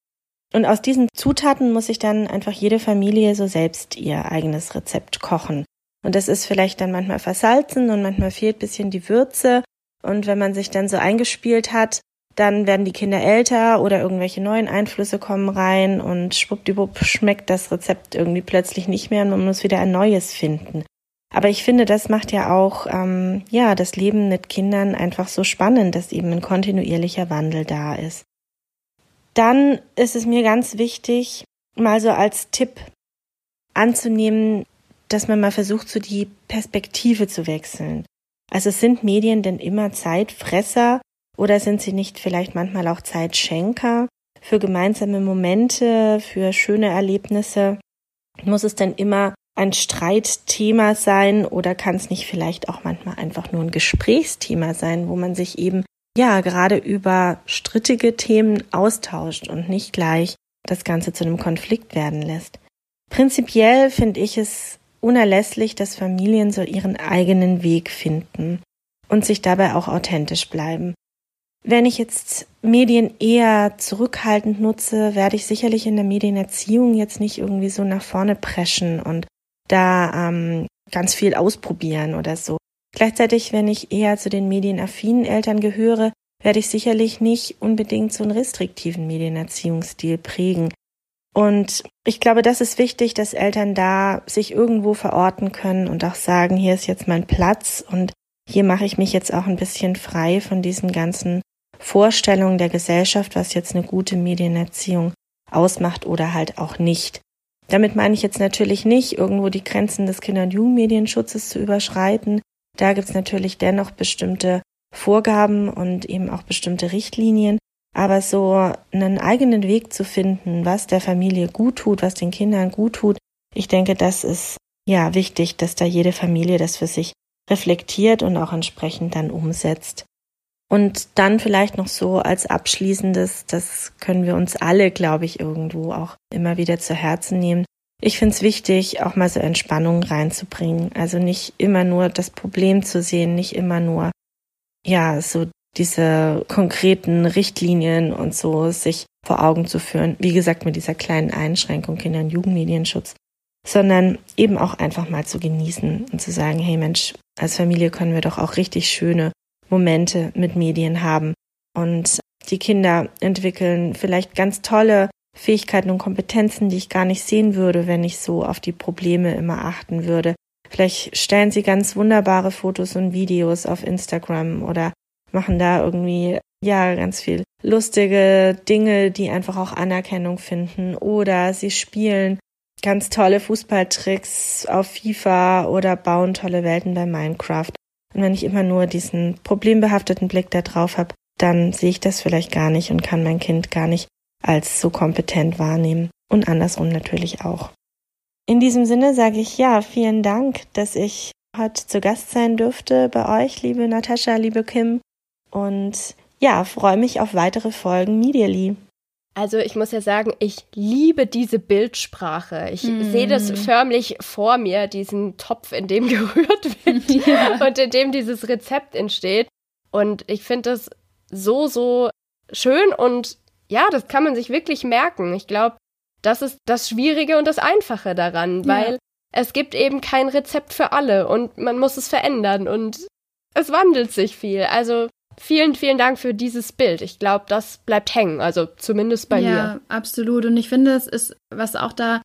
Und aus diesen Zutaten muss sich dann einfach jede Familie so selbst ihr eigenes Rezept kochen. Und das ist vielleicht dann manchmal versalzen und manchmal fehlt bisschen die Würze. Und wenn man sich dann so eingespielt hat, dann werden die Kinder älter oder irgendwelche neuen Einflüsse kommen rein und schwuppdiwupp schmeckt das Rezept irgendwie plötzlich nicht mehr und man muss wieder ein neues finden. Aber ich finde, das macht ja auch ähm, ja das Leben mit Kindern einfach so spannend, dass eben ein kontinuierlicher Wandel da ist. Dann ist es mir ganz wichtig, mal so als Tipp anzunehmen, dass man mal versucht, so die Perspektive zu wechseln. Also sind Medien denn immer Zeitfresser oder sind sie nicht vielleicht manchmal auch Zeitschenker für gemeinsame Momente, für schöne Erlebnisse? Muss es denn immer ein Streitthema sein oder kann es nicht vielleicht auch manchmal einfach nur ein Gesprächsthema sein, wo man sich eben ja gerade über strittige Themen austauscht und nicht gleich das Ganze zu einem Konflikt werden lässt. Prinzipiell finde ich es unerlässlich, dass Familien so ihren eigenen Weg finden und sich dabei auch authentisch bleiben. Wenn ich jetzt Medien eher zurückhaltend nutze, werde ich sicherlich in der Medienerziehung jetzt nicht irgendwie so nach vorne preschen und da ähm, ganz viel ausprobieren oder so. Gleichzeitig, wenn ich eher zu den medienaffinen Eltern gehöre, werde ich sicherlich nicht unbedingt so einen restriktiven Medienerziehungsstil prägen. Und ich glaube, das ist wichtig, dass Eltern da sich irgendwo verorten können und auch sagen, hier ist jetzt mein Platz und hier mache ich mich jetzt auch ein bisschen frei von diesen ganzen Vorstellungen der Gesellschaft, was jetzt eine gute Medienerziehung ausmacht oder halt auch nicht. Damit meine ich jetzt natürlich nicht, irgendwo die Grenzen des Kinder- und Jugendmedienschutzes zu überschreiten. Da gibt es natürlich dennoch bestimmte Vorgaben und eben auch bestimmte Richtlinien. Aber so einen eigenen Weg zu finden, was der Familie gut tut, was den Kindern gut tut, ich denke, das ist ja wichtig, dass da jede Familie das für sich reflektiert und auch entsprechend dann umsetzt. Und dann vielleicht noch so als abschließendes, das können wir uns alle, glaube ich, irgendwo auch immer wieder zu Herzen nehmen. Ich finde es wichtig, auch mal so Entspannung reinzubringen. Also nicht immer nur das Problem zu sehen, nicht immer nur, ja, so diese konkreten Richtlinien und so sich vor Augen zu führen. Wie gesagt, mit dieser kleinen Einschränkung Kinder- und Jugendmedienschutz. Sondern eben auch einfach mal zu genießen und zu sagen, hey Mensch, als Familie können wir doch auch richtig schöne Momente mit Medien haben. Und die Kinder entwickeln vielleicht ganz tolle Fähigkeiten und Kompetenzen, die ich gar nicht sehen würde, wenn ich so auf die Probleme immer achten würde. Vielleicht stellen sie ganz wunderbare Fotos und Videos auf Instagram oder machen da irgendwie, ja, ganz viel lustige Dinge, die einfach auch Anerkennung finden. Oder sie spielen ganz tolle Fußballtricks auf FIFA oder bauen tolle Welten bei Minecraft. Und wenn ich immer nur diesen problembehafteten Blick da drauf habe, dann sehe ich das vielleicht gar nicht und kann mein Kind gar nicht als so kompetent wahrnehmen. Und andersrum natürlich auch. In diesem Sinne sage ich ja, vielen Dank, dass ich heute zu Gast sein durfte bei euch, liebe Natascha, liebe Kim. Und ja, freue mich auf weitere Folgen Medially. Also ich muss ja sagen, ich liebe diese Bildsprache. Ich mm. sehe das förmlich vor mir, diesen Topf, in dem gerührt wird ja. und in dem dieses Rezept entsteht. Und ich finde das so, so schön und ja, das kann man sich wirklich merken. Ich glaube, das ist das Schwierige und das Einfache daran, weil ja. es gibt eben kein Rezept für alle und man muss es verändern und es wandelt sich viel. Also vielen, vielen Dank für dieses Bild. Ich glaube, das bleibt hängen, also zumindest bei ja, mir. Ja, absolut. Und ich finde, es ist, was auch da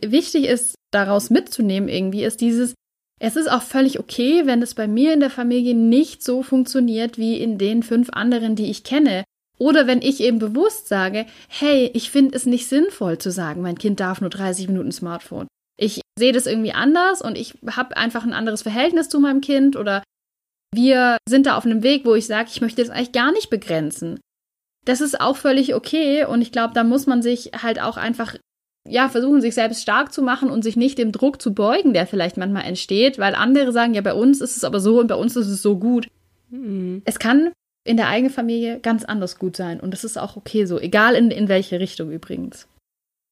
wichtig ist, daraus mitzunehmen irgendwie, ist dieses, es ist auch völlig okay, wenn es bei mir in der Familie nicht so funktioniert wie in den fünf anderen, die ich kenne. Oder wenn ich eben bewusst sage, hey, ich finde es nicht sinnvoll zu sagen, mein Kind darf nur 30 Minuten Smartphone. Ich sehe das irgendwie anders und ich habe einfach ein anderes Verhältnis zu meinem Kind oder wir sind da auf einem Weg, wo ich sage, ich möchte das eigentlich gar nicht begrenzen. Das ist auch völlig okay und ich glaube, da muss man sich halt auch einfach ja, versuchen, sich selbst stark zu machen und sich nicht dem Druck zu beugen, der vielleicht manchmal entsteht, weil andere sagen, ja, bei uns ist es aber so und bei uns ist es so gut. Mhm. Es kann in der eigenen Familie ganz anders gut sein und das ist auch okay so, egal in, in welche Richtung übrigens.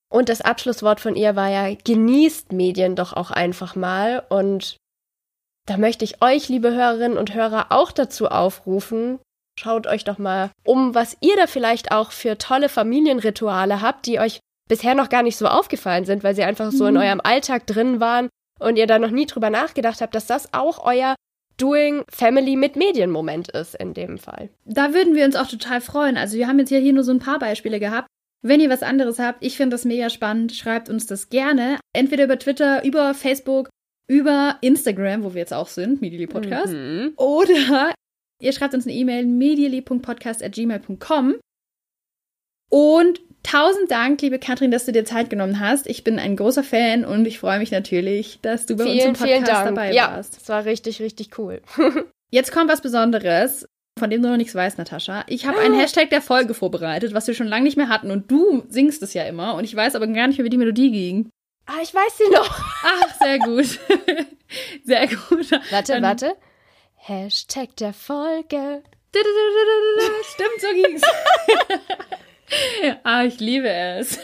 Und das Abschlusswort von ihr war ja, genießt Medien doch auch einfach mal und da möchte ich euch, liebe Hörerinnen und Hörer, auch dazu aufrufen. Schaut euch doch mal um, was ihr da vielleicht auch für tolle Familienrituale habt, die euch bisher noch gar nicht so aufgefallen sind, weil sie einfach so in mhm. eurem Alltag drin waren und ihr da noch nie drüber nachgedacht habt, dass das auch euer Doing Family mit Medienmoment ist in dem Fall. Da würden wir uns auch total freuen. Also wir haben jetzt hier nur so ein paar Beispiele gehabt. Wenn ihr was anderes habt, ich finde das mega spannend, schreibt uns das gerne. Entweder über Twitter, über Facebook über Instagram, wo wir jetzt auch sind, Medially Podcast. Mhm. Oder ihr schreibt uns eine E-Mail, medially.podcast.gmail.com. Und tausend Dank, liebe Katrin, dass du dir Zeit genommen hast. Ich bin ein großer Fan und ich freue mich natürlich, dass du bei vielen, uns im Podcast dabei ja, warst. Ja, das war richtig, richtig cool. Jetzt kommt was Besonderes, von dem du noch nichts weißt, Natascha. Ich habe einen Hashtag der Folge vorbereitet, was wir schon lange nicht mehr hatten und du singst es ja immer und ich weiß aber gar nicht mehr, wie die Melodie ging. Ah, ich weiß sie noch. Ach, sehr gut. Sehr gut. Warte, Dann, warte. Hashtag der Folge. Stimmt, so ging's. ah, ich liebe es.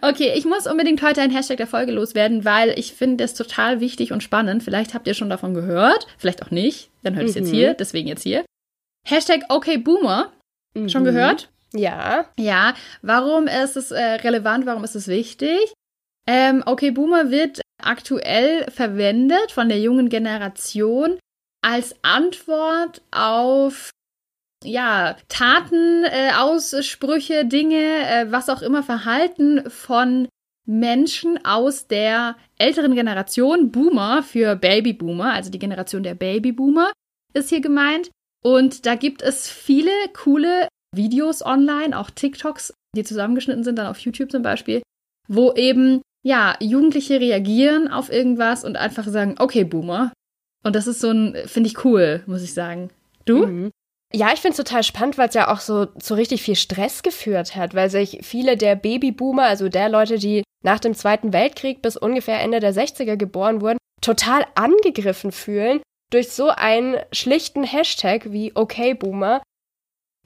okay, ich muss unbedingt heute ein Hashtag der Folge loswerden, weil ich finde es total wichtig und spannend. Vielleicht habt ihr schon davon gehört, vielleicht auch nicht. Dann hört mhm. es jetzt hier, deswegen jetzt hier. Hashtag OKBoomer. Mhm. Schon gehört? Ja. Ja. Warum ist es äh, relevant? Warum ist es wichtig? Ähm, okay, Boomer wird aktuell verwendet von der jungen Generation als Antwort auf ja, Taten, äh, Aussprüche, Dinge, äh, was auch immer, Verhalten von Menschen aus der älteren Generation, Boomer für Babyboomer, also die Generation der Babyboomer ist hier gemeint. Und da gibt es viele coole Videos online, auch TikToks, die zusammengeschnitten sind, dann auf YouTube zum Beispiel, wo eben, ja, Jugendliche reagieren auf irgendwas und einfach sagen, okay, Boomer. Und das ist so ein, finde ich cool, muss ich sagen. Du? Mhm. Ja, ich finde es total spannend, weil es ja auch so zu richtig viel Stress geführt hat, weil sich viele der Babyboomer, also der Leute, die nach dem Zweiten Weltkrieg bis ungefähr Ende der 60er geboren wurden, total angegriffen fühlen durch so einen schlichten Hashtag wie OkBoomer.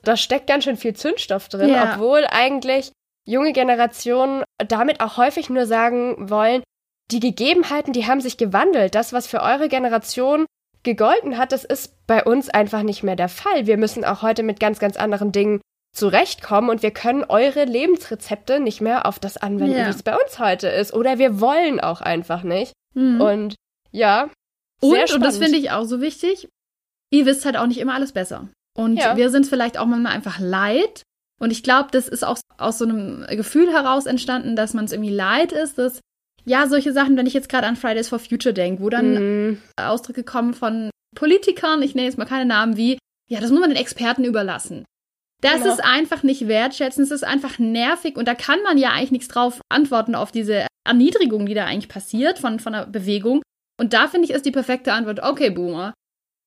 Da steckt ganz schön viel Zündstoff drin, ja. obwohl eigentlich junge Generationen damit auch häufig nur sagen wollen, die Gegebenheiten, die haben sich gewandelt. Das, was für eure Generation gegolten hat, das ist bei uns einfach nicht mehr der Fall. Wir müssen auch heute mit ganz, ganz anderen Dingen zurechtkommen und wir können eure Lebensrezepte nicht mehr auf das anwenden, ja. wie es bei uns heute ist. Oder wir wollen auch einfach nicht. Mhm. Und ja. Und, und das finde ich auch so wichtig, ihr wisst halt auch nicht immer alles besser. Und ja. wir sind vielleicht auch manchmal einfach leid. Und ich glaube, das ist auch aus so einem Gefühl heraus entstanden, dass man es irgendwie leid ist, dass ja, solche Sachen, wenn ich jetzt gerade an Fridays for Future denke, wo dann mm. Ausdrücke kommen von Politikern, ich nenne jetzt mal keine Namen wie, ja, das muss man den Experten überlassen. Das genau. ist einfach nicht wertschätzend, es ist einfach nervig und da kann man ja eigentlich nichts drauf antworten auf diese Erniedrigung, die da eigentlich passiert von, von der Bewegung. Und da finde ich, ist die perfekte Antwort, okay, Boomer.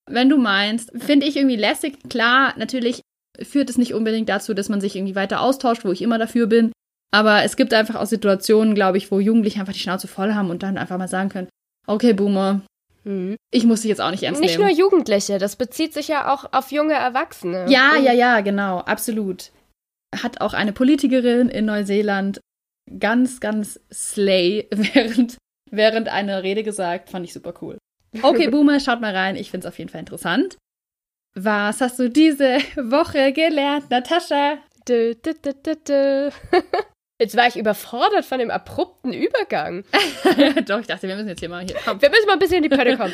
Wenn du meinst, finde ich irgendwie lässig. Klar, natürlich führt es nicht unbedingt dazu, dass man sich irgendwie weiter austauscht, wo ich immer dafür bin. Aber es gibt einfach auch Situationen, glaube ich, wo Jugendliche einfach die Schnauze voll haben und dann einfach mal sagen können, okay, Boomer, mhm. ich muss dich jetzt auch nicht ernst nicht nehmen. Nicht nur Jugendliche, das bezieht sich ja auch auf junge Erwachsene. Ja, ja, ja, genau, absolut. Hat auch eine Politikerin in Neuseeland ganz, ganz slay während, während einer Rede gesagt, fand ich super cool. Okay, Boomer, schaut mal rein, ich finde es auf jeden Fall interessant. Was hast du diese Woche gelernt, Natascha? Dö, dö, dö, Jetzt war ich überfordert von dem abrupten Übergang. Doch, ich dachte, wir müssen jetzt hier mal hier. Komm. Wir müssen mal ein bisschen in die Pötte kommen.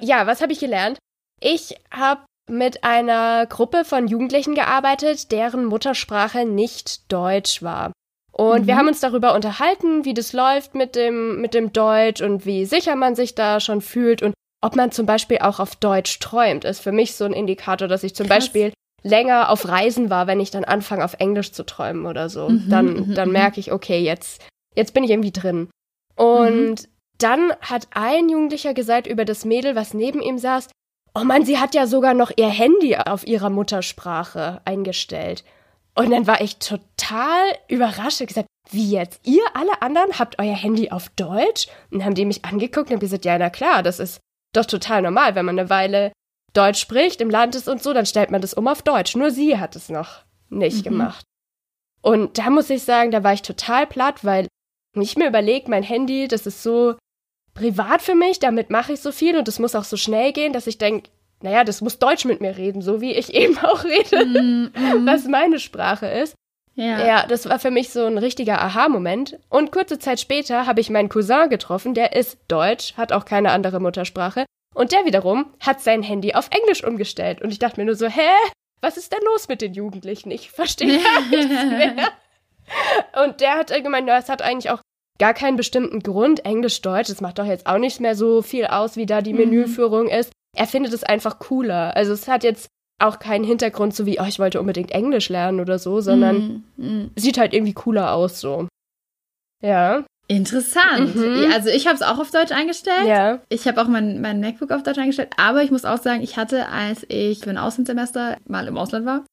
ja, was habe ich gelernt? Ich habe mit einer Gruppe von Jugendlichen gearbeitet, deren Muttersprache nicht Deutsch war. Und mhm. wir haben uns darüber unterhalten, wie das läuft mit dem, mit dem Deutsch und wie sicher man sich da schon fühlt und ob man zum Beispiel auch auf Deutsch träumt, ist für mich so ein Indikator, dass ich zum Krass. Beispiel länger auf Reisen war, wenn ich dann anfange, auf Englisch zu träumen oder so. Mhm, dann mhm, dann mhm. merke ich, okay, jetzt, jetzt bin ich irgendwie drin. Und mhm. dann hat ein Jugendlicher gesagt über das Mädel, was neben ihm saß, oh Mann, sie hat ja sogar noch ihr Handy auf ihrer Muttersprache eingestellt. Und dann war ich total überrascht und gesagt, wie jetzt? Ihr alle anderen habt euer Handy auf Deutsch? Und dann haben die mich angeguckt und haben gesagt, ja, na klar, das ist doch total normal, wenn man eine Weile Deutsch spricht, im Land ist und so, dann stellt man das um auf Deutsch. Nur sie hat es noch nicht mhm. gemacht. Und da muss ich sagen, da war ich total platt, weil ich mir überlegt, mein Handy, das ist so privat für mich, damit mache ich so viel und es muss auch so schnell gehen, dass ich denke, naja, das muss Deutsch mit mir reden, so wie ich eben auch rede, mm, mm. was meine Sprache ist. Ja. ja, das war für mich so ein richtiger Aha-Moment. Und kurze Zeit später habe ich meinen Cousin getroffen, der ist Deutsch, hat auch keine andere Muttersprache. Und der wiederum hat sein Handy auf Englisch umgestellt. Und ich dachte mir nur so, hä? Was ist denn los mit den Jugendlichen? Ich verstehe gar nichts mehr. Und der hat gemeint, es hat eigentlich auch gar keinen bestimmten Grund. Englisch, Deutsch, das macht doch jetzt auch nicht mehr so viel aus, wie da die mhm. Menüführung ist. Er findet es einfach cooler. Also es hat jetzt auch keinen Hintergrund, so wie, oh, ich wollte unbedingt Englisch lernen oder so, sondern mhm. sieht halt irgendwie cooler aus so. Ja. Interessant. Mhm. Also ich habe es auch auf Deutsch eingestellt. Ja. Ich habe auch mein, mein MacBook auf Deutsch eingestellt. Aber ich muss auch sagen, ich hatte, als ich für ein Außensemester mal im Ausland war,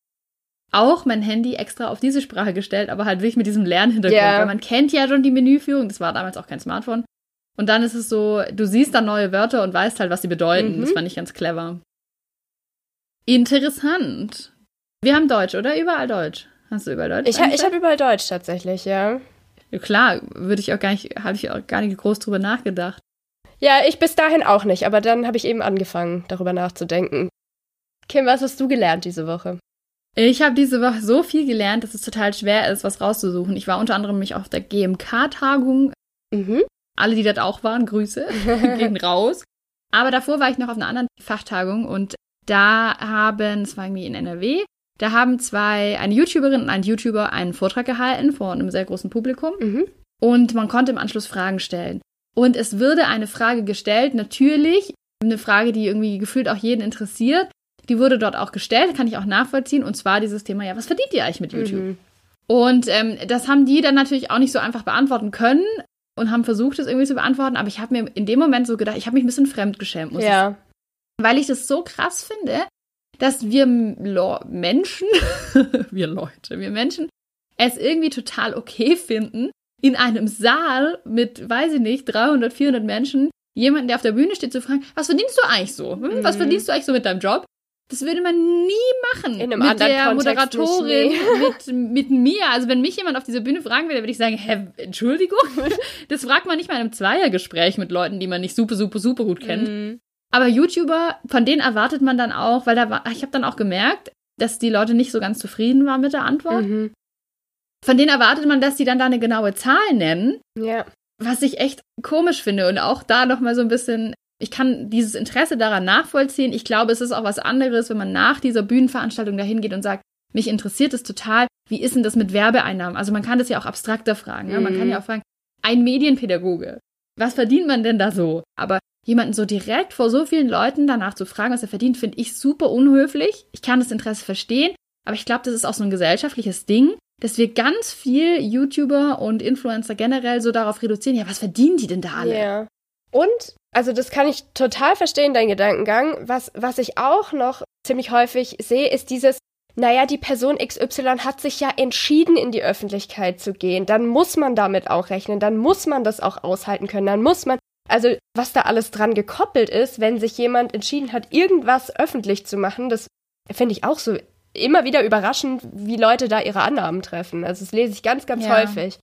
auch mein Handy extra auf diese Sprache gestellt, aber halt wirklich mit diesem Lernhintergrund. Yeah. Weil man kennt ja schon die Menüführung. Das war damals auch kein Smartphone. Und dann ist es so, du siehst dann neue Wörter und weißt halt, was sie bedeuten. Mhm. Das fand ich ganz clever. Interessant. Wir haben Deutsch, oder? Überall Deutsch. Hast du überall Deutsch? Ich, ha ich habe überall Deutsch tatsächlich, ja. Ja, klar, würde ich auch gar nicht, habe ich auch gar nicht groß drüber nachgedacht. Ja, ich bis dahin auch nicht, aber dann habe ich eben angefangen, darüber nachzudenken. Kim, was hast du gelernt diese Woche? Ich habe diese Woche so viel gelernt, dass es total schwer ist, was rauszusuchen. Ich war unter anderem mich auf der GMK-Tagung Mhm. Alle, die das auch waren, Grüße, gehen raus. Aber davor war ich noch auf einer anderen Fachtagung und da haben, es war irgendwie in NRW, da haben zwei, eine YouTuberin und ein YouTuber einen Vortrag gehalten vor einem sehr großen Publikum. Mhm. Und man konnte im Anschluss Fragen stellen. Und es würde eine Frage gestellt, natürlich eine Frage, die irgendwie gefühlt auch jeden interessiert. Die wurde dort auch gestellt, kann ich auch nachvollziehen. Und zwar dieses Thema, ja, was verdient ihr eigentlich mit YouTube? Mhm. Und ähm, das haben die dann natürlich auch nicht so einfach beantworten können und haben versucht, es irgendwie zu beantworten. Aber ich habe mir in dem Moment so gedacht, ich habe mich ein bisschen fremdgeschämt, muss ich Ja. Weil ich das so krass finde, dass wir Menschen, wir Leute, wir Menschen, es irgendwie total okay finden, in einem Saal mit, weiß ich nicht, 300, 400 Menschen, jemanden, der auf der Bühne steht, zu fragen, was verdienst du eigentlich so? Hm, Was Mhm. verdienst du eigentlich so mit deinem Job? Das würde man nie machen. In einem mit anderen der Kontext Moderatorin, mit, mit mir. Also wenn mich jemand auf dieser Bühne fragen würde, würde ich sagen, hä, Entschuldigung? Das fragt man nicht mal in einem Zweiergespräch mit Leuten, die man nicht super, super, super gut kennt. Mhm. Aber YouTuber, von denen erwartet man dann auch, weil da war, ich habe dann auch gemerkt, dass die Leute nicht so ganz zufrieden waren mit der Antwort. Mhm. Von denen erwartet man, dass die dann da eine genaue Zahl nennen, Ja. was ich echt komisch finde und auch da noch mal so ein bisschen ich kann dieses Interesse daran nachvollziehen. Ich glaube, es ist auch was anderes, wenn man nach dieser Bühnenveranstaltung dahin geht und sagt, mich interessiert es total, wie ist denn das mit Werbeeinnahmen? Also man kann das ja auch abstrakter fragen. Ja? Man Mhm. kann ja auch fragen, ein Medienpädagoge, was verdient man denn da so? Aber jemanden so direkt vor so vielen Leuten danach zu fragen, was er verdient, finde ich super unhöflich. Ich kann das Interesse verstehen, aber ich glaube, das ist auch so ein gesellschaftliches Ding, dass wir ganz viel YouTuber und Influencer generell so darauf reduzieren, ja, was verdienen die denn da alle? Ja. Und, also das kann ich total verstehen, dein Gedankengang. Was, was ich auch noch ziemlich häufig sehe, ist dieses, naja, die Person XY hat sich ja entschieden, in die Öffentlichkeit zu gehen. Dann muss man damit auch rechnen, dann muss man das auch aushalten können, dann muss man, also was da alles dran gekoppelt ist, wenn sich jemand entschieden hat, irgendwas öffentlich zu machen, das finde ich auch so immer wieder überraschend, wie Leute da ihre Annahmen treffen. Also das lese ich ganz, ganz Ja. häufig.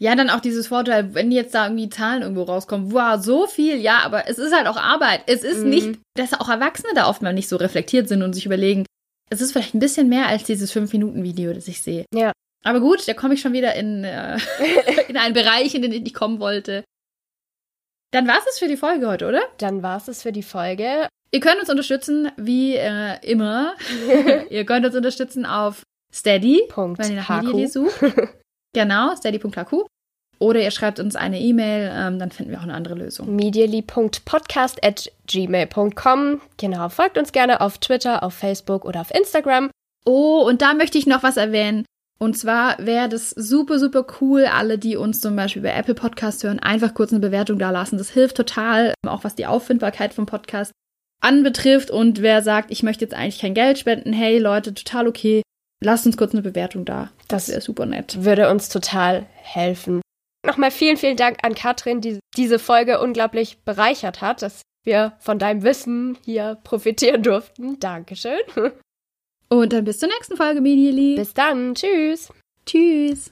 Ja, dann auch dieses Vorteil, wenn jetzt da irgendwie Zahlen irgendwo rauskommen, wow, so viel, ja, aber es ist halt auch Arbeit. Es ist Mhm. nicht, dass auch Erwachsene da oft mal nicht so reflektiert sind und sich überlegen, es ist vielleicht ein bisschen mehr als dieses 5-Minuten-Video, das ich sehe. Ja. Aber gut, da komme ich schon wieder in, äh, in einen Bereich, in den ich nicht kommen wollte. Dann war es für die Folge heute, oder? Dann war es für die Folge. Ihr könnt uns unterstützen, wie äh, immer. ihr könnt uns unterstützen auf Steady, Punkt. wenn ihr nach. Medially sucht. genau, steady.hq. Oder ihr schreibt uns eine E-Mail, ähm, dann finden wir auch eine andere Lösung. medially.podcast.gmail.com. Genau, folgt uns gerne auf Twitter, auf Facebook oder auf Instagram. Oh, und da möchte ich noch was erwähnen. Und zwar wäre das super, super cool, alle, die uns zum Beispiel bei Apple Podcast hören, einfach kurz eine Bewertung da lassen. Das hilft total, auch was die Auffindbarkeit vom Podcast anbetrifft. Und wer sagt, ich möchte jetzt eigentlich kein Geld spenden, hey Leute, total okay, lasst uns kurz eine Bewertung da. Das Das- wäre super nett. Würde uns total helfen. Nochmal vielen, vielen Dank an Katrin, die diese Folge unglaublich bereichert hat, dass wir von deinem Wissen hier profitieren durften. Dankeschön. Und dann bis zur nächsten Folge, Medially. Bis dann. Tschüss. Tschüss.